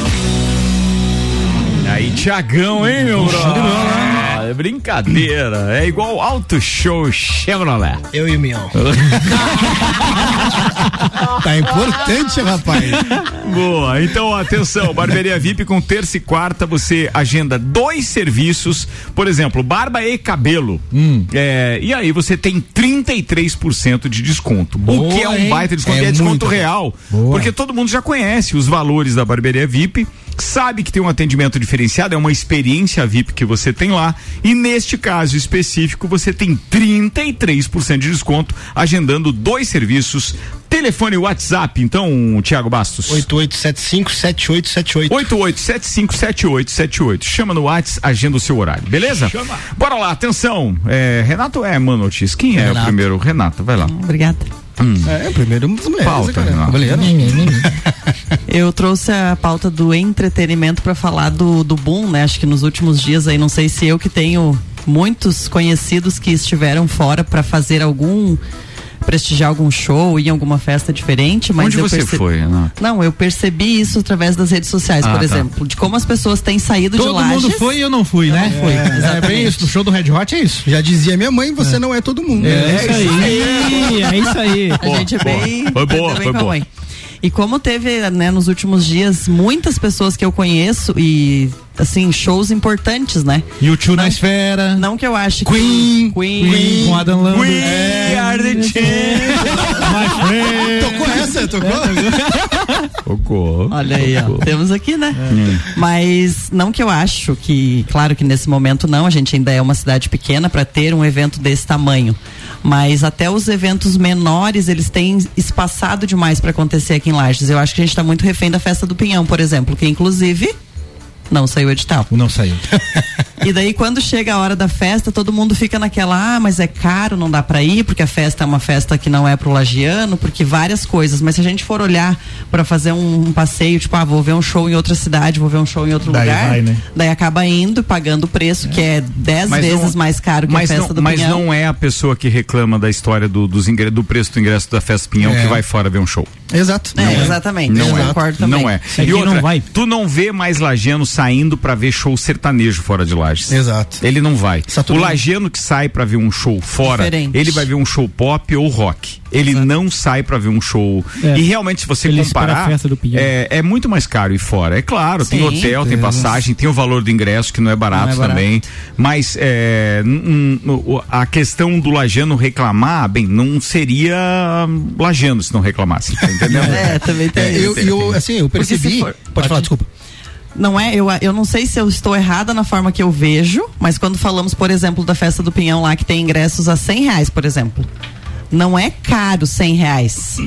A: Aí, Tiagão, hein, meu brother? É brincadeira. É igual Auto Show Chevrolet.
D: Eu e o Mion. tá importante, rapaz.
A: Boa, então atenção, barbearia VIP com terça e quarta você agenda dois serviços, por exemplo, barba e cabelo.
G: Hum.
A: É, e aí você tem 33% de desconto. o
G: Boa,
A: que é um baita desconto,
D: É
A: é, desconto
D: muito.
A: real.
G: Boa.
A: Porque todo mundo já conhece os valores da barbearia VIP. Sabe que tem um atendimento diferenciado, é uma experiência VIP que você tem lá. E neste caso específico, você tem 33% de desconto, agendando dois serviços. Telefone e WhatsApp, então, Tiago Bastos.
D: 88757878.
A: 88757878. Chama no Whats, agenda o seu horário, beleza? Bora lá, atenção. É, Renato é Manotis. Quem é o
D: Renato.
A: primeiro? Renato, vai lá.
E: Obrigada.
D: É, primeiro das mulheres,
A: Pauta,
D: cara.
A: Renato.
D: Cavaleiro.
E: Eu trouxe a pauta do entretenimento para falar do, do boom, né? Acho que nos últimos dias aí, não sei se eu que tenho muitos conhecidos que estiveram fora para fazer algum prestigiar algum show, ir em alguma festa diferente, mas
A: Onde
E: eu
A: você
E: perce-
A: foi?
E: Não, eu percebi isso através das redes sociais,
A: Ah,
E: por
A: tá.
E: exemplo, de como as pessoas têm saído de
G: Todo
E: lajes.
G: mundo foi e eu não fui,
E: Eu
G: né?
E: não fui,
G: É, é
E: exatamente.
G: bem isso. No show do Red Hot é isso.
D: Já dizia minha mãe, você não é todo mundo.
G: É, isso aí. É isso aí.
E: A gente é bem.
A: Foi boa, foi boa.
E: E como teve, né, nos últimos dias, muitas pessoas que eu conheço e, assim, shows importantes, né?
G: E o tio na esfera.
E: Não que eu ache
D: Queen,
E: que. Queen.
G: Queen, com Adam Lambert.
A: We are the
G: My friend.
D: Tocou essa? Tocou?
A: Tocou.
E: Olha aí, ó. Temos aqui, né?
A: Hum.
E: Mas não que eu acho que, claro que nesse momento não, a gente ainda é uma cidade pequena para ter um evento desse tamanho. Mas até os eventos menores, eles têm espaçado demais para acontecer aqui em Lages. Eu acho que a gente está muito refém da festa do Pinhão, por exemplo, que inclusive não saiu edital.
G: Não saiu.
E: E daí quando chega a hora da festa, todo mundo fica naquela, ah, mas é caro, não dá pra ir, porque a festa é uma festa que não é pro lagiano, porque várias coisas. Mas se a gente for olhar pra fazer um, um passeio, tipo, ah, vou ver um show em outra cidade, vou ver um show em outro
G: Daí
E: lugar,
G: vai, né?
E: daí acaba indo, pagando o preço, que é dez
A: Mas
E: vezes
A: não-
E: mais caro que
A: mas
E: a festa
A: não,
E: do
A: mas
E: Pinhão.
A: não é a pessoa que reclama da história do, dos ingre- do preço do ingresso da festa Pinhão
D: É.
A: que vai fora ver um show.
D: Exato.
E: É, exatamente.
A: Não
E: eu
A: é.
E: concordo também.
A: Não é.
G: É
A: E outra,
G: não vai.
A: tu não vê mais lagiano saindo pra ver show sertanejo fora de Lages.
D: Exato.
A: Ele não vai.
D: Saturno.
A: O lagiano que sai pra ver um show fora,
E: Diferente.
A: ele vai ver um show pop ou rock. Ele não sai pra ver um show.
C: É.
A: E realmente, se você
C: Ele
A: comparar, é, é muito mais caro ir fora. É claro, tem
E: Sim.
A: hotel, tem passagem, tem o valor do ingresso que não é barato,
E: Não é barato.
A: também. Mas é, a questão do lagiano reclamar, bem, não seria lagiano se não reclamasse, tá entendendo?
E: É, também tem.
D: É, eu, eu, assim, eu percebi.
E: for-
D: Pode falar, desculpa.
E: Não é, eu, eu não sei se eu estou errada na forma que eu vejo, mas quando falamos, por exemplo, da festa do Pinhão lá, que tem ingressos a 100 reais, por exemplo. Não é caro 100 reais.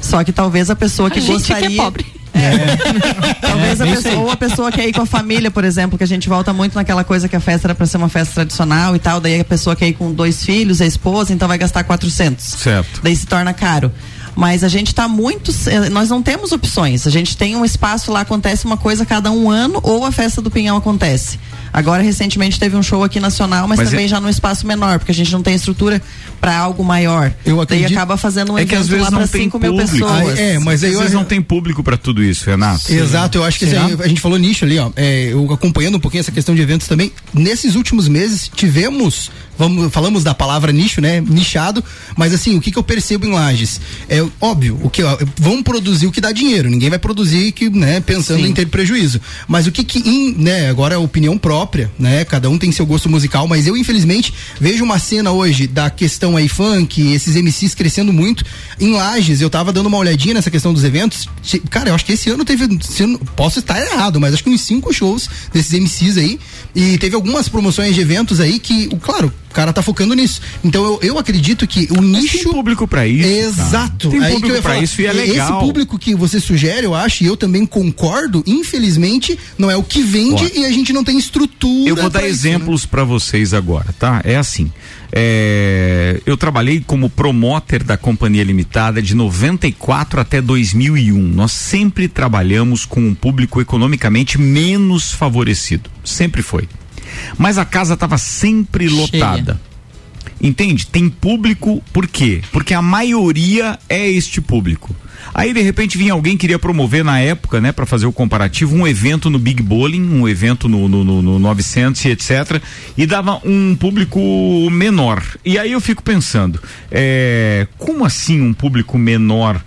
E: Só que talvez a pessoa que
F: A gente que é
E: gostaria.
F: pobre.
E: Talvez
C: É,
E: a pessoa, ou a pessoa quer ir com a família, por exemplo, que a gente volta muito naquela coisa que a festa era pra ser uma festa tradicional e tal, daí a pessoa quer ir com dois filhos, a esposa, então vai gastar 400.
A: Certo.
E: Daí se torna caro. Mas a gente tá muito. eh, Nós não temos opções. A gente tem um espaço lá, acontece uma coisa a cada um ano, ou a festa do Pinhão acontece. Agora, recentemente, teve um show aqui nacional, mas,
A: Mas
E: também
A: é-
E: já num espaço menor, porque a gente não tem estrutura para algo maior.
D: Eu
E: Daí
D: acredito-
E: acaba fazendo um
A: É
E: evento
A: vezes
E: lá
A: não
E: para
A: tem
E: 5 mil
A: público.
E: pessoas.
D: Ah, é, mas aí
A: Às
D: eu-
A: vezes não tem público pra tudo isso, Renato.
D: Exato, eu acho que
C: Será?
D: assim, a gente falou nicho ali, ó. é, eu acompanhando um pouquinho essa questão de eventos também. Nesses últimos meses tivemos, vamos, falamos da palavra nicho, né? Nichado, mas assim, o que, que eu percebo em lajes? É óbvio, o que ó, vão produzir o que dá dinheiro. Ninguém vai produzir que, né, pensando
E: Sim.
D: em ter prejuízo. Mas o que que, em, né, agora é opinião própria, né? Cada um tem seu gosto musical, mas eu infelizmente vejo uma cena hoje da questão aí funk, esses MCs crescendo muito. Em Lages, eu tava dando uma olhadinha nessa questão dos eventos. Cara, eu acho que esse ano teve, posso estar errado, mas acho que uns cinco shows desses MCs aí. E teve algumas promoções de eventos aí que, claro, cara tá focando nisso. Então eu, eu acredito que o
A: Mas
D: nicho.
A: tem público pra isso.
D: Exato.
A: cara. Tem público pra isso e é
D: Esse
A: legal.
D: público que você sugere, eu acho, e eu também concordo, infelizmente, não é o que vende
A: Ó,
D: e a gente não tem estrutura.
A: Eu vou dar
D: pra isso,
A: exemplos pra vocês agora, tá? É assim. é, eu trabalhei como promoter da Companhia Limitada de 94 até 2001. Nós sempre trabalhamos com um público economicamente menos favorecido. Sempre foi. Mas a casa estava sempre
E: Cheia.
A: lotada. Entende? Tem público, por quê? Porque a maioria é este público. Aí de repente vinha alguém que queria promover na época, né, para fazer o comparativo, um evento no Big Bowling, um evento no, no, no, no 900 e etc. E dava um público menor. E aí eu fico pensando, é, como assim um público menor?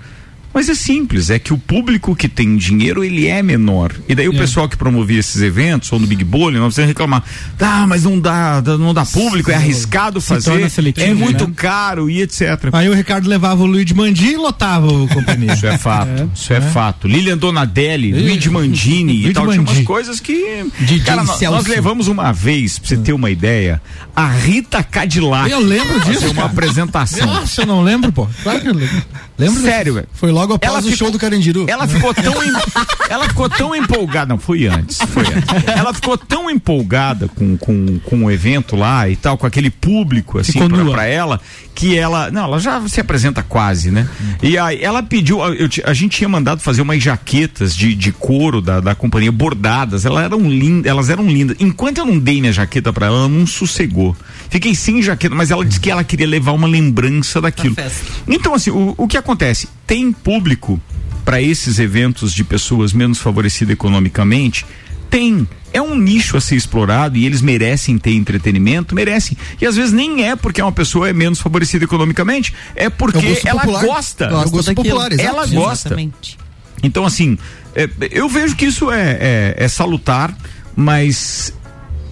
A: Mas é simples, é que o público que tem dinheiro, ele é menor. E daí o pessoal que promovia esses eventos, ou no Big Bowling, não precisa reclamar. Ah, mas não dá, não dá público, é arriscado fazer,
C: seletivo,
A: é muito
C: né?
A: caro e etc.
G: Aí o Ricardo levava o Luiz Mandi e lotava o companhia.
A: Isso é fato, isso é, fato. Lilian Donadelli, Luigi Mandini e tal, tinha umas coisas que.
D: DJ
A: Cara, nós, nós levamos uma vez, pra você ter uma ideia, a Rita Cadillac.
G: Eu lembro
A: fazer
G: disso,
A: uma
G: cara.
A: apresentação.
G: Nossa, eu não lembro, pô. Claro que eu lembro. Lembra?
A: Sério, velho.
D: Foi logo após
A: Ela
D: o
A: ficou-
D: show do Carandiru.
A: Ela ficou tão em- ela ficou tão empolgada, não foi antes, foi antes. Ela ficou tão empolgada com, com, com o evento lá e tal, com aquele público assim pra, pra ela, que ela, não, ela já se apresenta quase, né? E aí ela pediu, eu a gente tinha mandado fazer umas jaquetas de, de couro da, da companhia bordadas, elas eram lindas, elas eram lindas. Enquanto eu não dei minha jaqueta pra ela, ela não sossegou. Fiquei sem jaqueta, mas ela disse que ela queria levar uma lembrança daquilo. Então, assim, o, o que acontece? Tem público para esses eventos de pessoas menos favorecidas economicamente? Tem. É um nicho a ser explorado e eles merecem ter entretenimento, merecem. E às vezes nem é porque uma pessoa é menos favorecida economicamente, é porque
D: gosto
A: ela
D: popular.
A: gosta.
D: É o gosto popular.
A: Ela gosta.
E: Exatamente.
A: Então, assim, é, eu vejo que isso é, é, é salutar, mas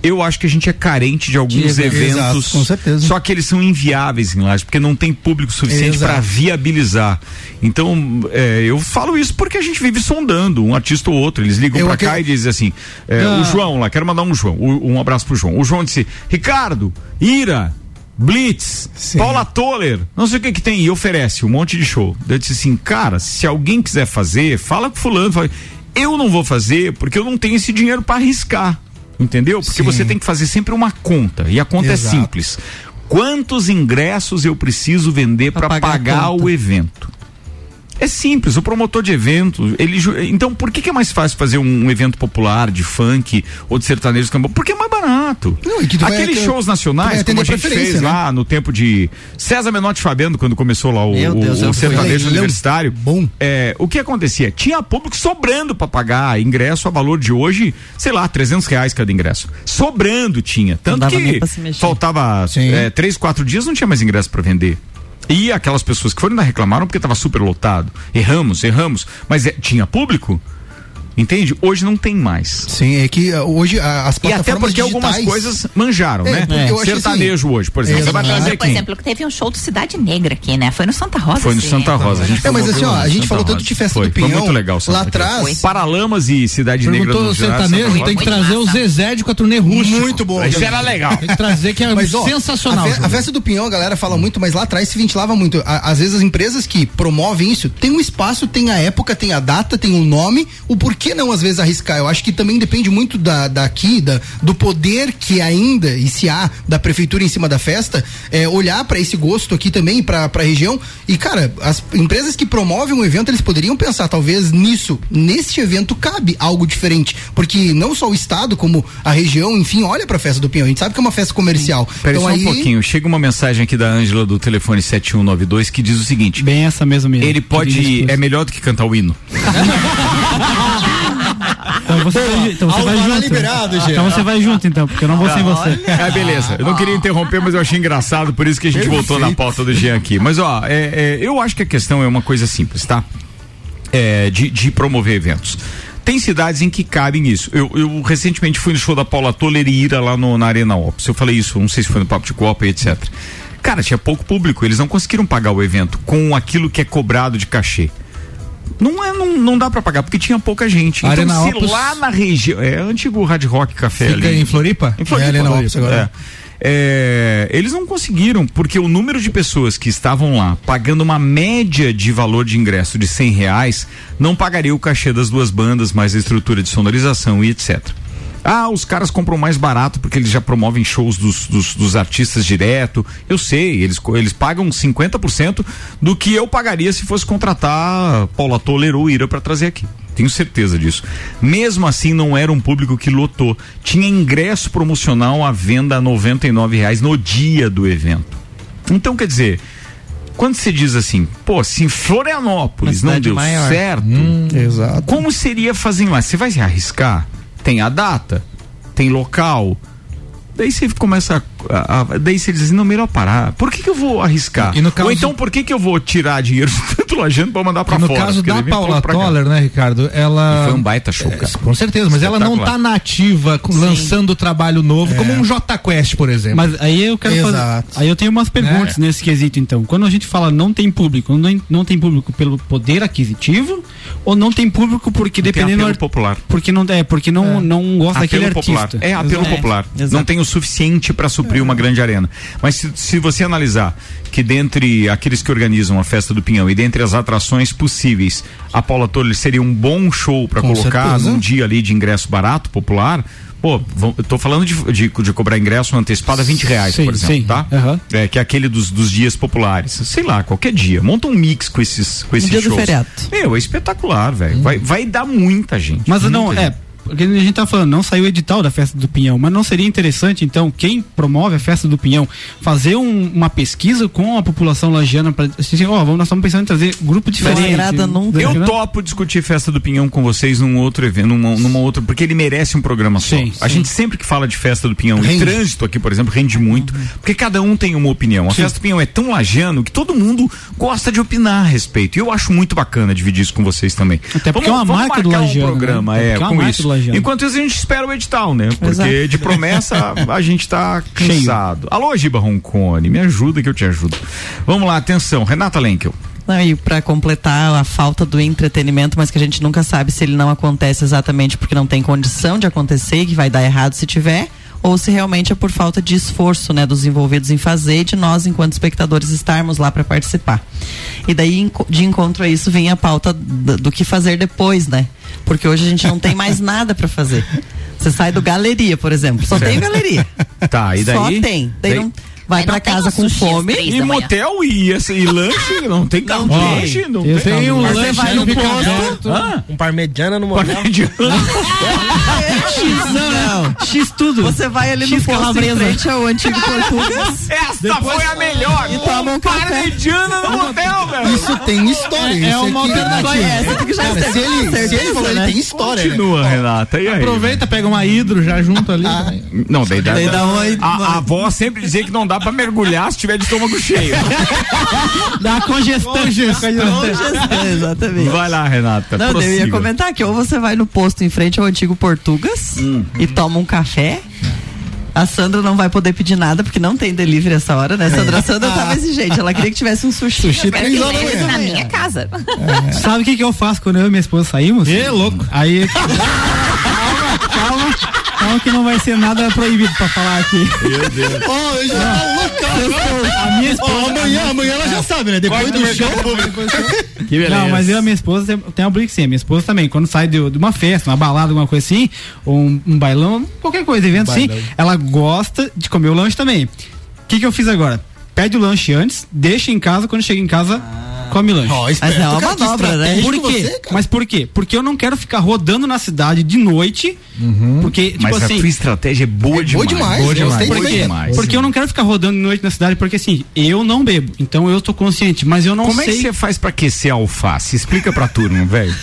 A: eu acho que a gente é carente de alguns
D: De eventos. Exato, com certeza.
A: Só que eles são inviáveis em Lages, porque não tem público suficiente para viabilizar. Então, é, eu falo isso porque a gente vive sondando um artista ou outro. Eles ligam pra
D: acre-
A: cá e dizem assim: é,
D: Ah.
A: o João lá, quero mandar um João, um abraço pro João. O João disse: Ricardo, Ira. Blitz, Paula Toller, não sei o que que tem, e oferece um monte de show. Eu disse assim, cara, se alguém quiser fazer, fala com fulano, fala, eu não vou fazer porque eu não tenho esse dinheiro para arriscar, entendeu? Porque
D: Sim.
A: você tem que fazer sempre uma conta, e a conta
D: Exato.
A: é simples. Quantos ingressos eu preciso vender para
E: pagar
A: pagar o evento? É simples, o promotor de evento, ele então por que, que é mais fácil fazer um, um evento popular de funk ou de sertanejo cambão? Porque é mais barato.
D: Não, e que
A: Aqueles shows nacionais, como a gente fez
D: né?
A: lá no tempo de César Menotti Fabiano, quando começou lá o,
E: Deus,
A: o sertanejo universitário.
D: Bom.
A: É, o que acontecia? Tinha público sobrando para pagar ingresso a valor de hoje, sei lá, 300 reais cada ingresso. Sobrando tinha. Tanto que faltava é, três, quatro dias, não tinha mais ingresso para vender. E aquelas pessoas que foram ainda reclamaram porque estava super lotado. Erramos, erramos. Mas é, tinha público? Entende? Hoje não tem mais.
D: Sim, é que uh, hoje a- as
A: E
D: plataformas
A: até porque algumas
D: digitais-
A: coisas manjaram,
D: É,
A: né?
D: acho
A: Sertanejo hoje, por exemplo. Você vai
D: Exato.
A: trazer
F: Por
A: aqui.
F: exemplo, que teve um show do Cidade Negra aqui, né? Foi no Santa Rosa.
A: Foi no
F: esse
A: Santa. Rosa. A gente
D: É, mas assim, ó, a gente
A: Santa
D: falou tanto
A: Rosa.
D: de festa
A: foi,
D: do Pinhão.
A: Foi muito legal. Santa
D: Lá atrás-
A: Paralamas e Cidade Negra
G: Perguntou o
A: Gerard,
G: sertanejo,
A: Santa
G: tem que trazer o Zezé de turnê rústica.
D: Muito bom.
A: Isso era legal.
G: Tem que trazer que é
D: Mas, ó,
G: sensacional.
D: A, fe- a festa do Pinhão, a galera fala muito, mas lá atrás se ventilava muito. Às vezes as empresas que promovem isso tem um espaço, tem a época, tem a data, tem um nome. O porquê não às vezes arriscar? Eu acho que também depende muito da, daqui, da, do poder que ainda, e se há, da prefeitura em cima da festa, é, olhar para esse gosto aqui também, pra, pra região. E, cara, as empresas que promovem um evento, eles poderiam pensar, talvez, nisso. Neste evento cabe algo diferente. Porque não só o Estado, como a região, enfim, olha pra festa do Pinhão. A gente sabe que é uma festa comercial.
A: Peraí
D: então
A: só
D: aí.
A: um pouquinho. Chega uma mensagem aqui da Ângela do telefone 7192 que diz o seguinte:
C: Bem essa mesmo mesmo.
A: ele pode. É melhor do que cantar o hino.
C: Então você vai, então você vai junto.
D: liberado, Gê.
C: então você vai junto, então, porque eu não vou sem você.
A: É, beleza. Eu não queria interromper, mas eu achei engraçado, por isso que a gente voltou na pauta do Jean aqui. Mas, ó, é, é, eu acho que a questão é uma coisa simples, tá? É, de, de promover eventos. Tem cidades em que cabem isso. Eu, eu recentemente fui no show da Paula Toller e Ira lá no, na Arena Ops. Eu falei isso, não sei se foi no Papo de Copa e etc. Cara, tinha pouco público, eles não conseguiram pagar o evento com aquilo que é cobrado de cachê. Não, é, não, não dá pra pagar, porque tinha pouca gente. Então,
G: Arena
A: se
G: Opus-
A: lá na região. É antigo Hard Rock Café
G: Fica
A: ali.
G: em Floripa?
A: Em Floripa,
D: É, Arena
A: Floripa,
D: Opus agora.
A: é. É, eles não conseguiram, porque o número de pessoas que estavam lá pagando uma média de valor de ingresso de 100 reais não pagaria o cachê das duas bandas, mais a estrutura de sonorização e etc. Ah, os caras compram mais barato porque eles já promovem shows dos, dos, dos artistas direto. Eu sei, eles, eles pagam 50% do que eu pagaria se fosse contratar Paula Toller ou Ira para trazer aqui. Tenho certeza disso. Mesmo assim, não era um público que lotou. Tinha ingresso promocional à venda a 99 reais no dia do evento. Então, quer dizer, quando você diz assim, pô, se em Florianópolis não deu
E: maior.
A: certo,
D: Exato.
A: como seria fazer lá? Você vai se arriscar? Tem a data, tem local. Daí você começa a, a- daí você diz assim, não, melhor parar. Por que, que eu vou arriscar?
G: E no caso-
A: Ou então por que, que eu vou tirar dinheiro de tanto lojando pra mandar pra
G: no
A: fora?
G: caso
A: Porque
G: da Paula. Toller, né, Ricardo? Ela.
A: E foi um baita show, cara.
G: Com certeza, mas ela não tá nativa com- lançando trabalho novo, como um J Quest, por exemplo.
C: Mas aí eu quero fazer.
D: Exato.
C: Aí eu tenho umas perguntas nesse quesito, então. Quando a gente fala não tem público, não, não tem público pelo poder aquisitivo ou não tem público porque
A: Tem
C: dependendo
A: apelo
C: do ar-
A: popular.
C: porque não é porque não, não gosta daquele
A: Apelo
C: artista.
A: popular. É apelo popular.
E: É, exato.
A: Não tem o suficiente pra suprir suprir uma grande arena. Mas se, se você analisar que dentre aqueles que organizam a festa do Pinhão e dentre as atrações possíveis, a Paula Toller seria um bom show para colocar
D: certeza.
A: num dia ali de ingresso barato, popular. Pô, tô falando de, de, de cobrar ingresso antecipado a 20 reais,
C: Sim,
A: por exemplo,
C: sim.
A: tá?
C: Aham.
A: É, que é aquele dos, dos dias populares. Sei lá, qualquer dia. Monta um mix com esses, com esses
E: dia do
A: shows.
E: feriado.
A: Meu, é espetacular, velho. Vai, vai dar muita gente.
C: Mas
A: muita
C: não,
A: gente.
C: é. Porque a gente tá falando, não saiu o edital da festa do Pinhão, mas não seria interessante, então, quem promove a festa do Pinhão, fazer um- uma pesquisa com a população lagiana para assim, ó, vamos, nós estamos pensando em trazer grupo diferente.
E: nunca.
A: Eu topo discutir festa do Pinhão com vocês num outro evento, numa, numa outra, porque ele merece um programa só.
C: Sim,
A: a
C: sim.
A: gente sempre que fala de festa do Pinhão, e
D: Rende.
A: trânsito aqui, por exemplo, rende muito, porque cada um tem uma opinião. A festa do Pinhão é tão lagiano que todo mundo gosta de opinar a respeito. E eu acho muito bacana dividir isso com vocês também.
C: Até porque é uma marca do lagiano,
A: um programa,
C: né?
A: é,
C: é
A: com isso.
C: Lagiano.
A: Enquanto isso, a gente espera o edital, né? Porque
E: Exato.
A: de promessa a gente tá cansado. Alô, Giba Roncone, me ajuda que eu te ajudo. Vamos lá, atenção, Renata Lenkel.
E: Não, e para completar a falta do entretenimento, mas que a gente nunca sabe se ele não acontece exatamente porque não tem condição de acontecer, que vai dar errado se tiver, ou se realmente é por falta de esforço, né, dos envolvidos em fazer e de nós, enquanto espectadores, estarmos lá para participar. E daí, de encontro a isso, vem a pauta do, do que fazer depois, né? Porque hoje a gente não tem mais nada para fazer. Você sai do galeria, por exemplo, só tem galeria.
A: Tá, e daí?
E: Só tem. Daí,
A: Daí-
E: não, vai
F: não
E: para
F: tem
E: casa com fome.
A: E motel e, esse- e lanche, não tem carro
G: Ó,
A: peixe, não
G: eu
A: tem.
G: tenho um lanche
A: você vai no posto. Hã?
H: Um parmegiana no motel.
E: X, não, não.
C: X tudo.
E: Você vai ali no
C: X
E: posto em frente ao antigo Portugas.
A: Essa foi a melhor.
E: E toma um.
A: Parmegiana no motel, velho.
D: Isso tem história.
G: É- é
D: isso
G: uma
D: aqui-
G: alternativa.
E: Essa tem que já
D: Cara,
E: ter-
D: se ele, se ele falou, ele tem história. né?
A: Continua, Renata. E aí?
G: Aproveita, pega uma hidro já junto ali.
A: Não, daí dá. A avó sempre dizia que não dá pra mergulhar se tiver de estômago cheio.
C: Dá congestão.
E: Congestão, Exatamente.
A: Vai lá, Renata.
E: Não, eu ia comentar que ou você vai no posto em frente ao antigo Portugas
A: Hum.
E: e toma um café. A Sandra não vai poder pedir nada porque não tem delivery essa hora, né? Sandra, a Sandra tava exigente, ela queria que tivesse um sushi.
D: Sushi três horas da manhã.
F: na minha casa.
C: Sabe o que, que eu faço quando eu e minha esposa saímos?
G: Ê, louco.
C: Aí. calma, que não vai ser nada proibido pra falar aqui.
D: Ó, eu já tá loucão.
C: A minha esposa.
D: Ó, amanhã, amanhã ela já sabe, né? Depois do show.
A: Que beleza.
C: Não, mas eu e a minha esposa tem, tem uma briga sim. A minha esposa também, quando sai de, de uma festa, uma balada, alguma coisa assim, ou um, um bailão, qualquer coisa, evento assim, ela gosta de comer o lanche também. O que, que eu fiz agora? Pede o lanche antes, deixa em casa, quando chega em casa, come lanche.
E: Mas é uma
D: cara,
E: manobra, né?
C: Por quê?
D: você.
C: Mas por quê? Porque eu não quero ficar rodando na cidade de noite. Porque, tipo
A: Mas
C: assim.
A: a tua estratégia é boa
D: É
A: demais.
D: boa demais,
A: Boa demais. Boa
D: aí.
A: demais.
C: Porque eu não quero ficar rodando de noite na cidade, porque assim, eu não bebo. Então eu tô consciente, mas eu não
A: Como é
C: sei.
A: que você faz pra aquecer a alface? Explica pra turma, velho.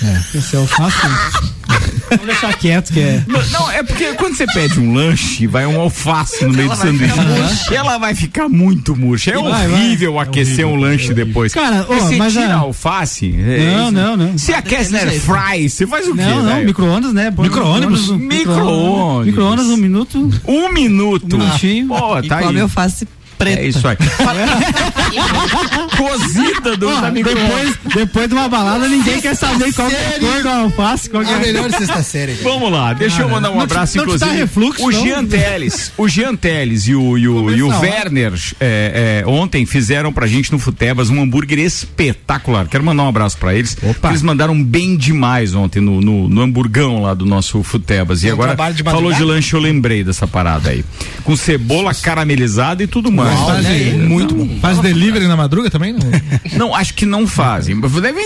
C: É o fácil. Vamos deixar quieto, que é.
A: Não, não, é porque quando você pede um lanche, vai um alface no meio do sanduíche. Ela vai ficar muito murcha. É
C: Vai,
A: horrível aquecer um lanche depois.
C: Cara, ó,
A: você
C: mas
A: tira
C: a-
A: alface. é
C: Não, não, não.
A: Se aquece na fry, você faz o quê?
C: Não, não, micro-ondas, né?
A: Micro-ônibus? Micro-ônibus.
C: Micro-ondas, um minuto.
A: Um minuto.
C: Um minutinho.
A: Pô,
E: E
A: tá
E: come
A: aí.
E: alface preta.
A: É isso aí. Cozida do micro-ondas.
C: depois, depois de uma balada, ninguém quer saber qual que é a cor do alface. Qual
D: A
C: é.
D: melhor sexta série. cara.
A: Vamos lá, deixa eu mandar um
C: não te-
A: abraço,
C: não te dá
A: inclusive.
C: refluxo,
A: o
C: não?
A: Jean Teles, o Jean Teles e o, e o, e o
C: a.
A: Werner é, é, ontem fizeram pra gente no Futebas um hambúrguer espetacular. Quero mandar um abraço pra eles.
G: Opa.
A: Eles mandaram bem demais ontem no, no, no hamburgão lá do nosso Futebas. E
H: É um
A: agora
H: de
A: falou de lanche, eu lembrei dessa parada aí. Com cebola caramelizada e tudo mais.
G: Faz,
A: Muito bom.
G: faz delivery na madruga também? Não?
A: Não, acho que não fazem. Devem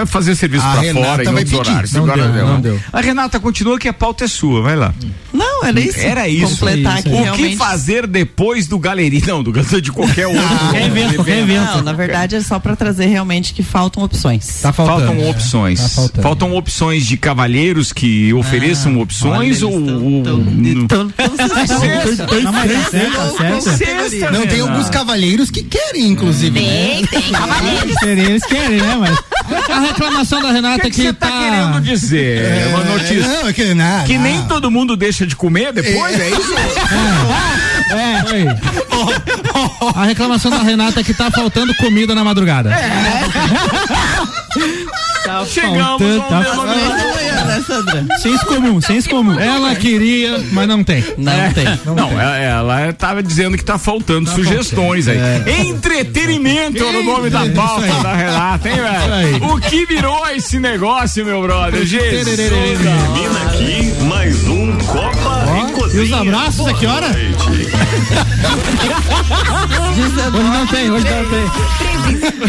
A: eh, fazer serviço
D: A
A: pra
D: Renata
A: fora em outros
D: pedir.
A: horários.
G: Não deu, não deu.
A: A Renata continua que a pauta é sua, vai lá.
E: Não, era isso.
A: Era isso.
E: Completar
A: Isso.
E: aqui
A: O
E: realmente.
A: que fazer depois do galeria? Não, do de qualquer outro.
C: Qualquer evento, qualquer evento.
E: Não, na verdade é só pra trazer realmente que faltam opções.
G: Tá faltando.
A: Faltam opções.
G: Tá faltando.
A: Faltam opções de cavalheiros que ofereçam opções
E: olha,
A: ou.
E: tão- tão- tão- tão-.
C: Não, tá certo, tá certo.
A: Sexta,
D: Não, tem alguns cavalheiros que querem, inclusive. né?
F: Tem, tem cavaleiros.
C: Eles querem, né? Mas
G: A reclamação da Renata
A: que
G: é
A: que
G: que
A: você tá
G: tá.
A: querendo dizer? É uma notícia.
D: Não, é que, não,
A: Que
D: não.
A: nem todo mundo deixa de comer depois, é isso?
G: Oi. A reclamação da Renata é que tá faltando comida na madrugada.
A: Chegamos
C: Tá
A: a um
C: faltando,
A: denominador.
C: Senso comum, senso comum.
G: Ela queria, mas não tem.
E: Não tem.
A: Não, ela, ela tava dizendo que tá faltando sugestões aí. Entretenimento era o nome da pauta da Renata, hein, velho? O que virou esse negócio, meu brother? Jesus.
B: Termina aqui mais um Copa e
G: os abraços, a que hora?
C: Hoje não tem, hoje não tem.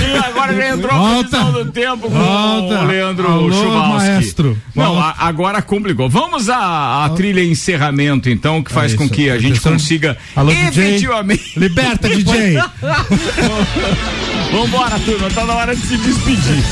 A: E agora já entrou a
G: Volta.
A: previsão do tempo com
G: Volta.
A: o Leandro
G: Alô, maestro.
A: Não, a- agora complicou. Vamos à, à trilha encerramento, então, que faz
G: É
A: com que a gente
G: Atenção.
A: consiga
G: Alô, DJ.
A: efetivamente.
G: Liberta, DJ.
A: Vambora, turma, tá na hora de se despedir.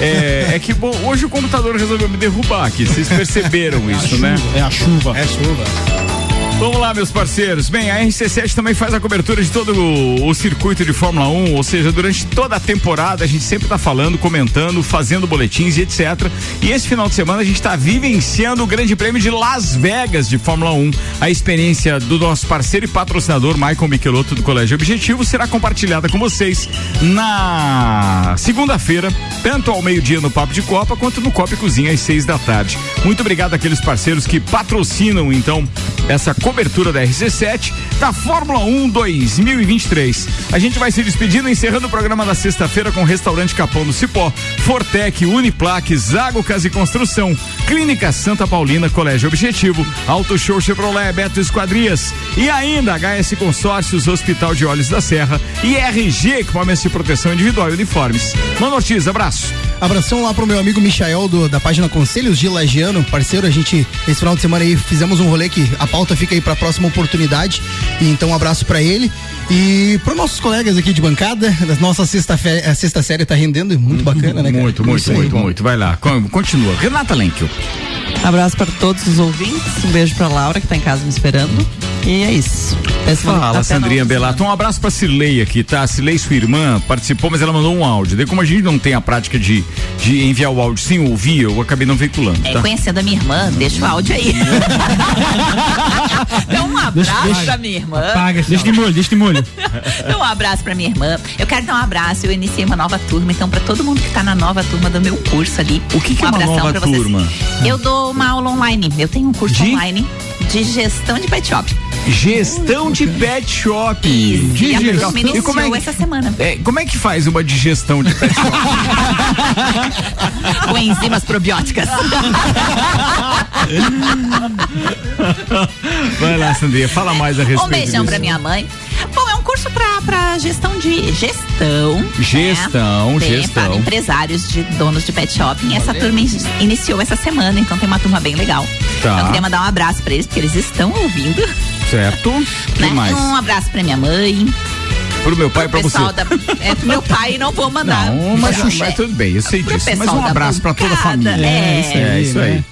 A: É, é que bom, hoje o computador resolveu me derrubar aqui, vocês perceberam isso, né?
G: É a chuva.
D: É chuva.
A: Vamos lá, meus parceiros. Bem, a RC7 também faz a cobertura de todo o, o circuito de Fórmula 1, ou seja, durante toda a temporada a gente sempre tá falando, comentando, fazendo boletins e etc. E esse final de semana a gente tá vivenciando o Grande Prêmio de Las Vegas de Fórmula 1. A experiência do nosso parceiro e patrocinador, Michael Michelotto do Colégio Objetivo, será compartilhada com vocês na segunda-feira, tanto ao meio-dia no Papo de Copa, quanto no Copa Cozinha às seis da tarde. Muito obrigado àqueles parceiros que patrocinam, então, essa cobertura da RC7 da Fórmula 1 2023. A gente vai se despedindo, encerrando o programa da sexta-feira com o Restaurante Capão do Cipó, Fortec, Uniplaque, Zago Casa e Construção, Clínica Santa Paulina, Colégio Objetivo, Auto Show Chevrolet, Beto Esquadrias e ainda HS Consórcios, Hospital de Olhos da Serra e RG, equipamentos de proteção individual e uniformes. Mano Ortiz, abraço.
D: Abração lá pro meu amigo Michael do, da página Conselhos de Lagiano, parceiro. A gente, esse final de semana aí, fizemos um rolê que a pauta fica aí pra próxima oportunidade. E então, um abraço pra ele. E para nossos colegas aqui de bancada, da nossa sexta, fe- a sexta série tá rendendo, muito bacana, né, cara?
A: Muito, muito, muito, muito. Vai lá, con- continua. Renata Lenkel.
E: Abraço para todos os ouvintes. Um beijo para Laura, que tá em casa me esperando. E é isso. Semana-
A: Fala, Sandrinha Belato. Um abraço pra Cirlei aqui, tá? Cirlei, sua irmã, participou, mas ela mandou um áudio. Daí, como a gente não tem a prática de, de enviar o áudio sem ouvir, eu acabei não veiculando,
F: É,
A: tá?
F: conhecendo a minha irmã, deixa o áudio aí. Dá um abraço
C: Deixa- deixa-
F: pra minha irmã.
C: Deixa de molho, deixa de molho.
F: Dá um abraço pra minha irmã. Eu quero dar um abraço. Eu iniciei uma nova turma, então, pra todo mundo que tá na nova turma do meu curso ali.
A: O que, que
F: um
A: é uma nova turma?
F: Eu dou uma aula online. Eu tenho um curso online de gestão de pet shop.
A: Gestão de pet shop.
F: Isso.
A: De
F: E
A: gestão. E como é,
F: essa semana.
A: é, como é que faz uma digestão de pet shop?
F: Com enzimas probióticas.
A: Vai lá, Sandrinha, fala mais a respeito
F: Um beijão
A: disso.
F: pra minha mãe. Bom, é um curso pra gestão de gestão.
A: Gestão,
F: né?
A: Gestão.
F: Para empresários de donos de pet shopping. Essa turma in- iniciou essa semana, então tem uma turma bem legal.
A: Tá.
F: Eu queria mandar um abraço pra eles, porque eles estão ouvindo.
A: Certo? O que
F: né?
A: mais?
F: Um abraço pra minha mãe,
A: Pro meu pai e pra você.
F: da. É, pro meu pai não vou mandar.
A: Não, mas, mas tudo bem, eu sei disso. Mas um abraço pra toda a família.
F: é. isso aí,
A: É isso aí.
C: né?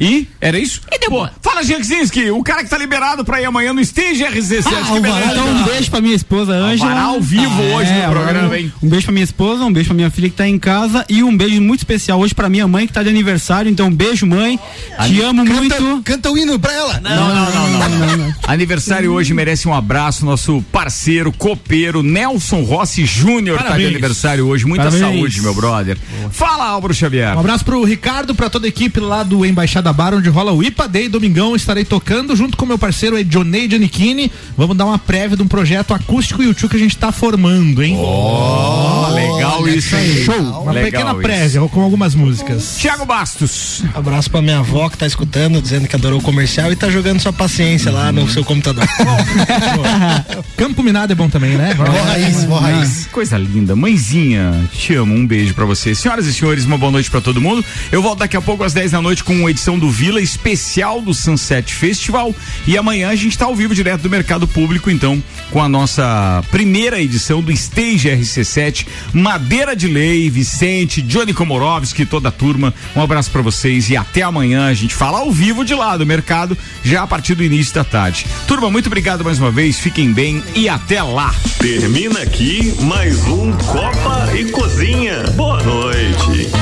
A: E? Era isso?
F: E deu
A: Pô, Fala, Jenkzinski, o cara que tá liberado pra ir amanhã no Stage RZ7.
C: Ah,
A: que beleza.
C: Então um beijo pra minha esposa Ângela.
A: Ao vivo hoje no
C: o Varal,
A: programa, hein?
C: Um beijo pra minha esposa, um beijo pra minha filha que tá em casa e um beijo muito especial hoje pra minha mãe que tá de aniversário. Então, um beijo, mãe. Te amo muito.
D: Canta o hino pra ela.
A: Não, não, não, não, não. Aniversário hoje merece um abraço, nosso parceiro, copeiro, Nelson Rossi Júnior tá de aniversário hoje. Muita
G: Parabéns.
A: saúde, meu brother. Fala, Álvaro Xavier.
G: Um abraço pro Ricardo, pra toda a equipe lá do Embaixada Bar, onde rola o IPA Day. Domingão estarei tocando junto com meu parceiro Edionei Giannichini. Vamos dar uma prévia de um projeto acústico e o que a gente tá formando, hein?
A: Oh, legal isso aí.
G: Show! Uma
A: Legal
G: pequena
A: isso.
G: prévia com algumas músicas.
A: Tiago Bastos.
H: Abraço pra minha avó que tá escutando, dizendo que adorou o comercial e tá jogando sua paciência lá no seu computador.
G: Campo Minado é bom também, né?
D: Vó raiz, vó raiz.
A: Coisa linda. Mãezinha, te amo. Um beijo pra você. Senhoras e senhores, uma boa noite pra todo mundo. Eu volto daqui a pouco às 10 da noite com uma edição do Vila especial do Sunset Festival. E amanhã a gente tá ao vivo direto do mercado público, então, com a nossa primeira edição do Stage RC7. Madeira de Lei, Vicente, Johnny Komorovski, toda a turma. Um abraço pra vocês e até amanhã. A gente fala ao vivo de lá do mercado, já a partir do início da tarde. Turma, muito obrigado mais uma vez. Fiquem bem e até lá.
B: Termina aqui mais um Copa e Cozinha. Boa noite.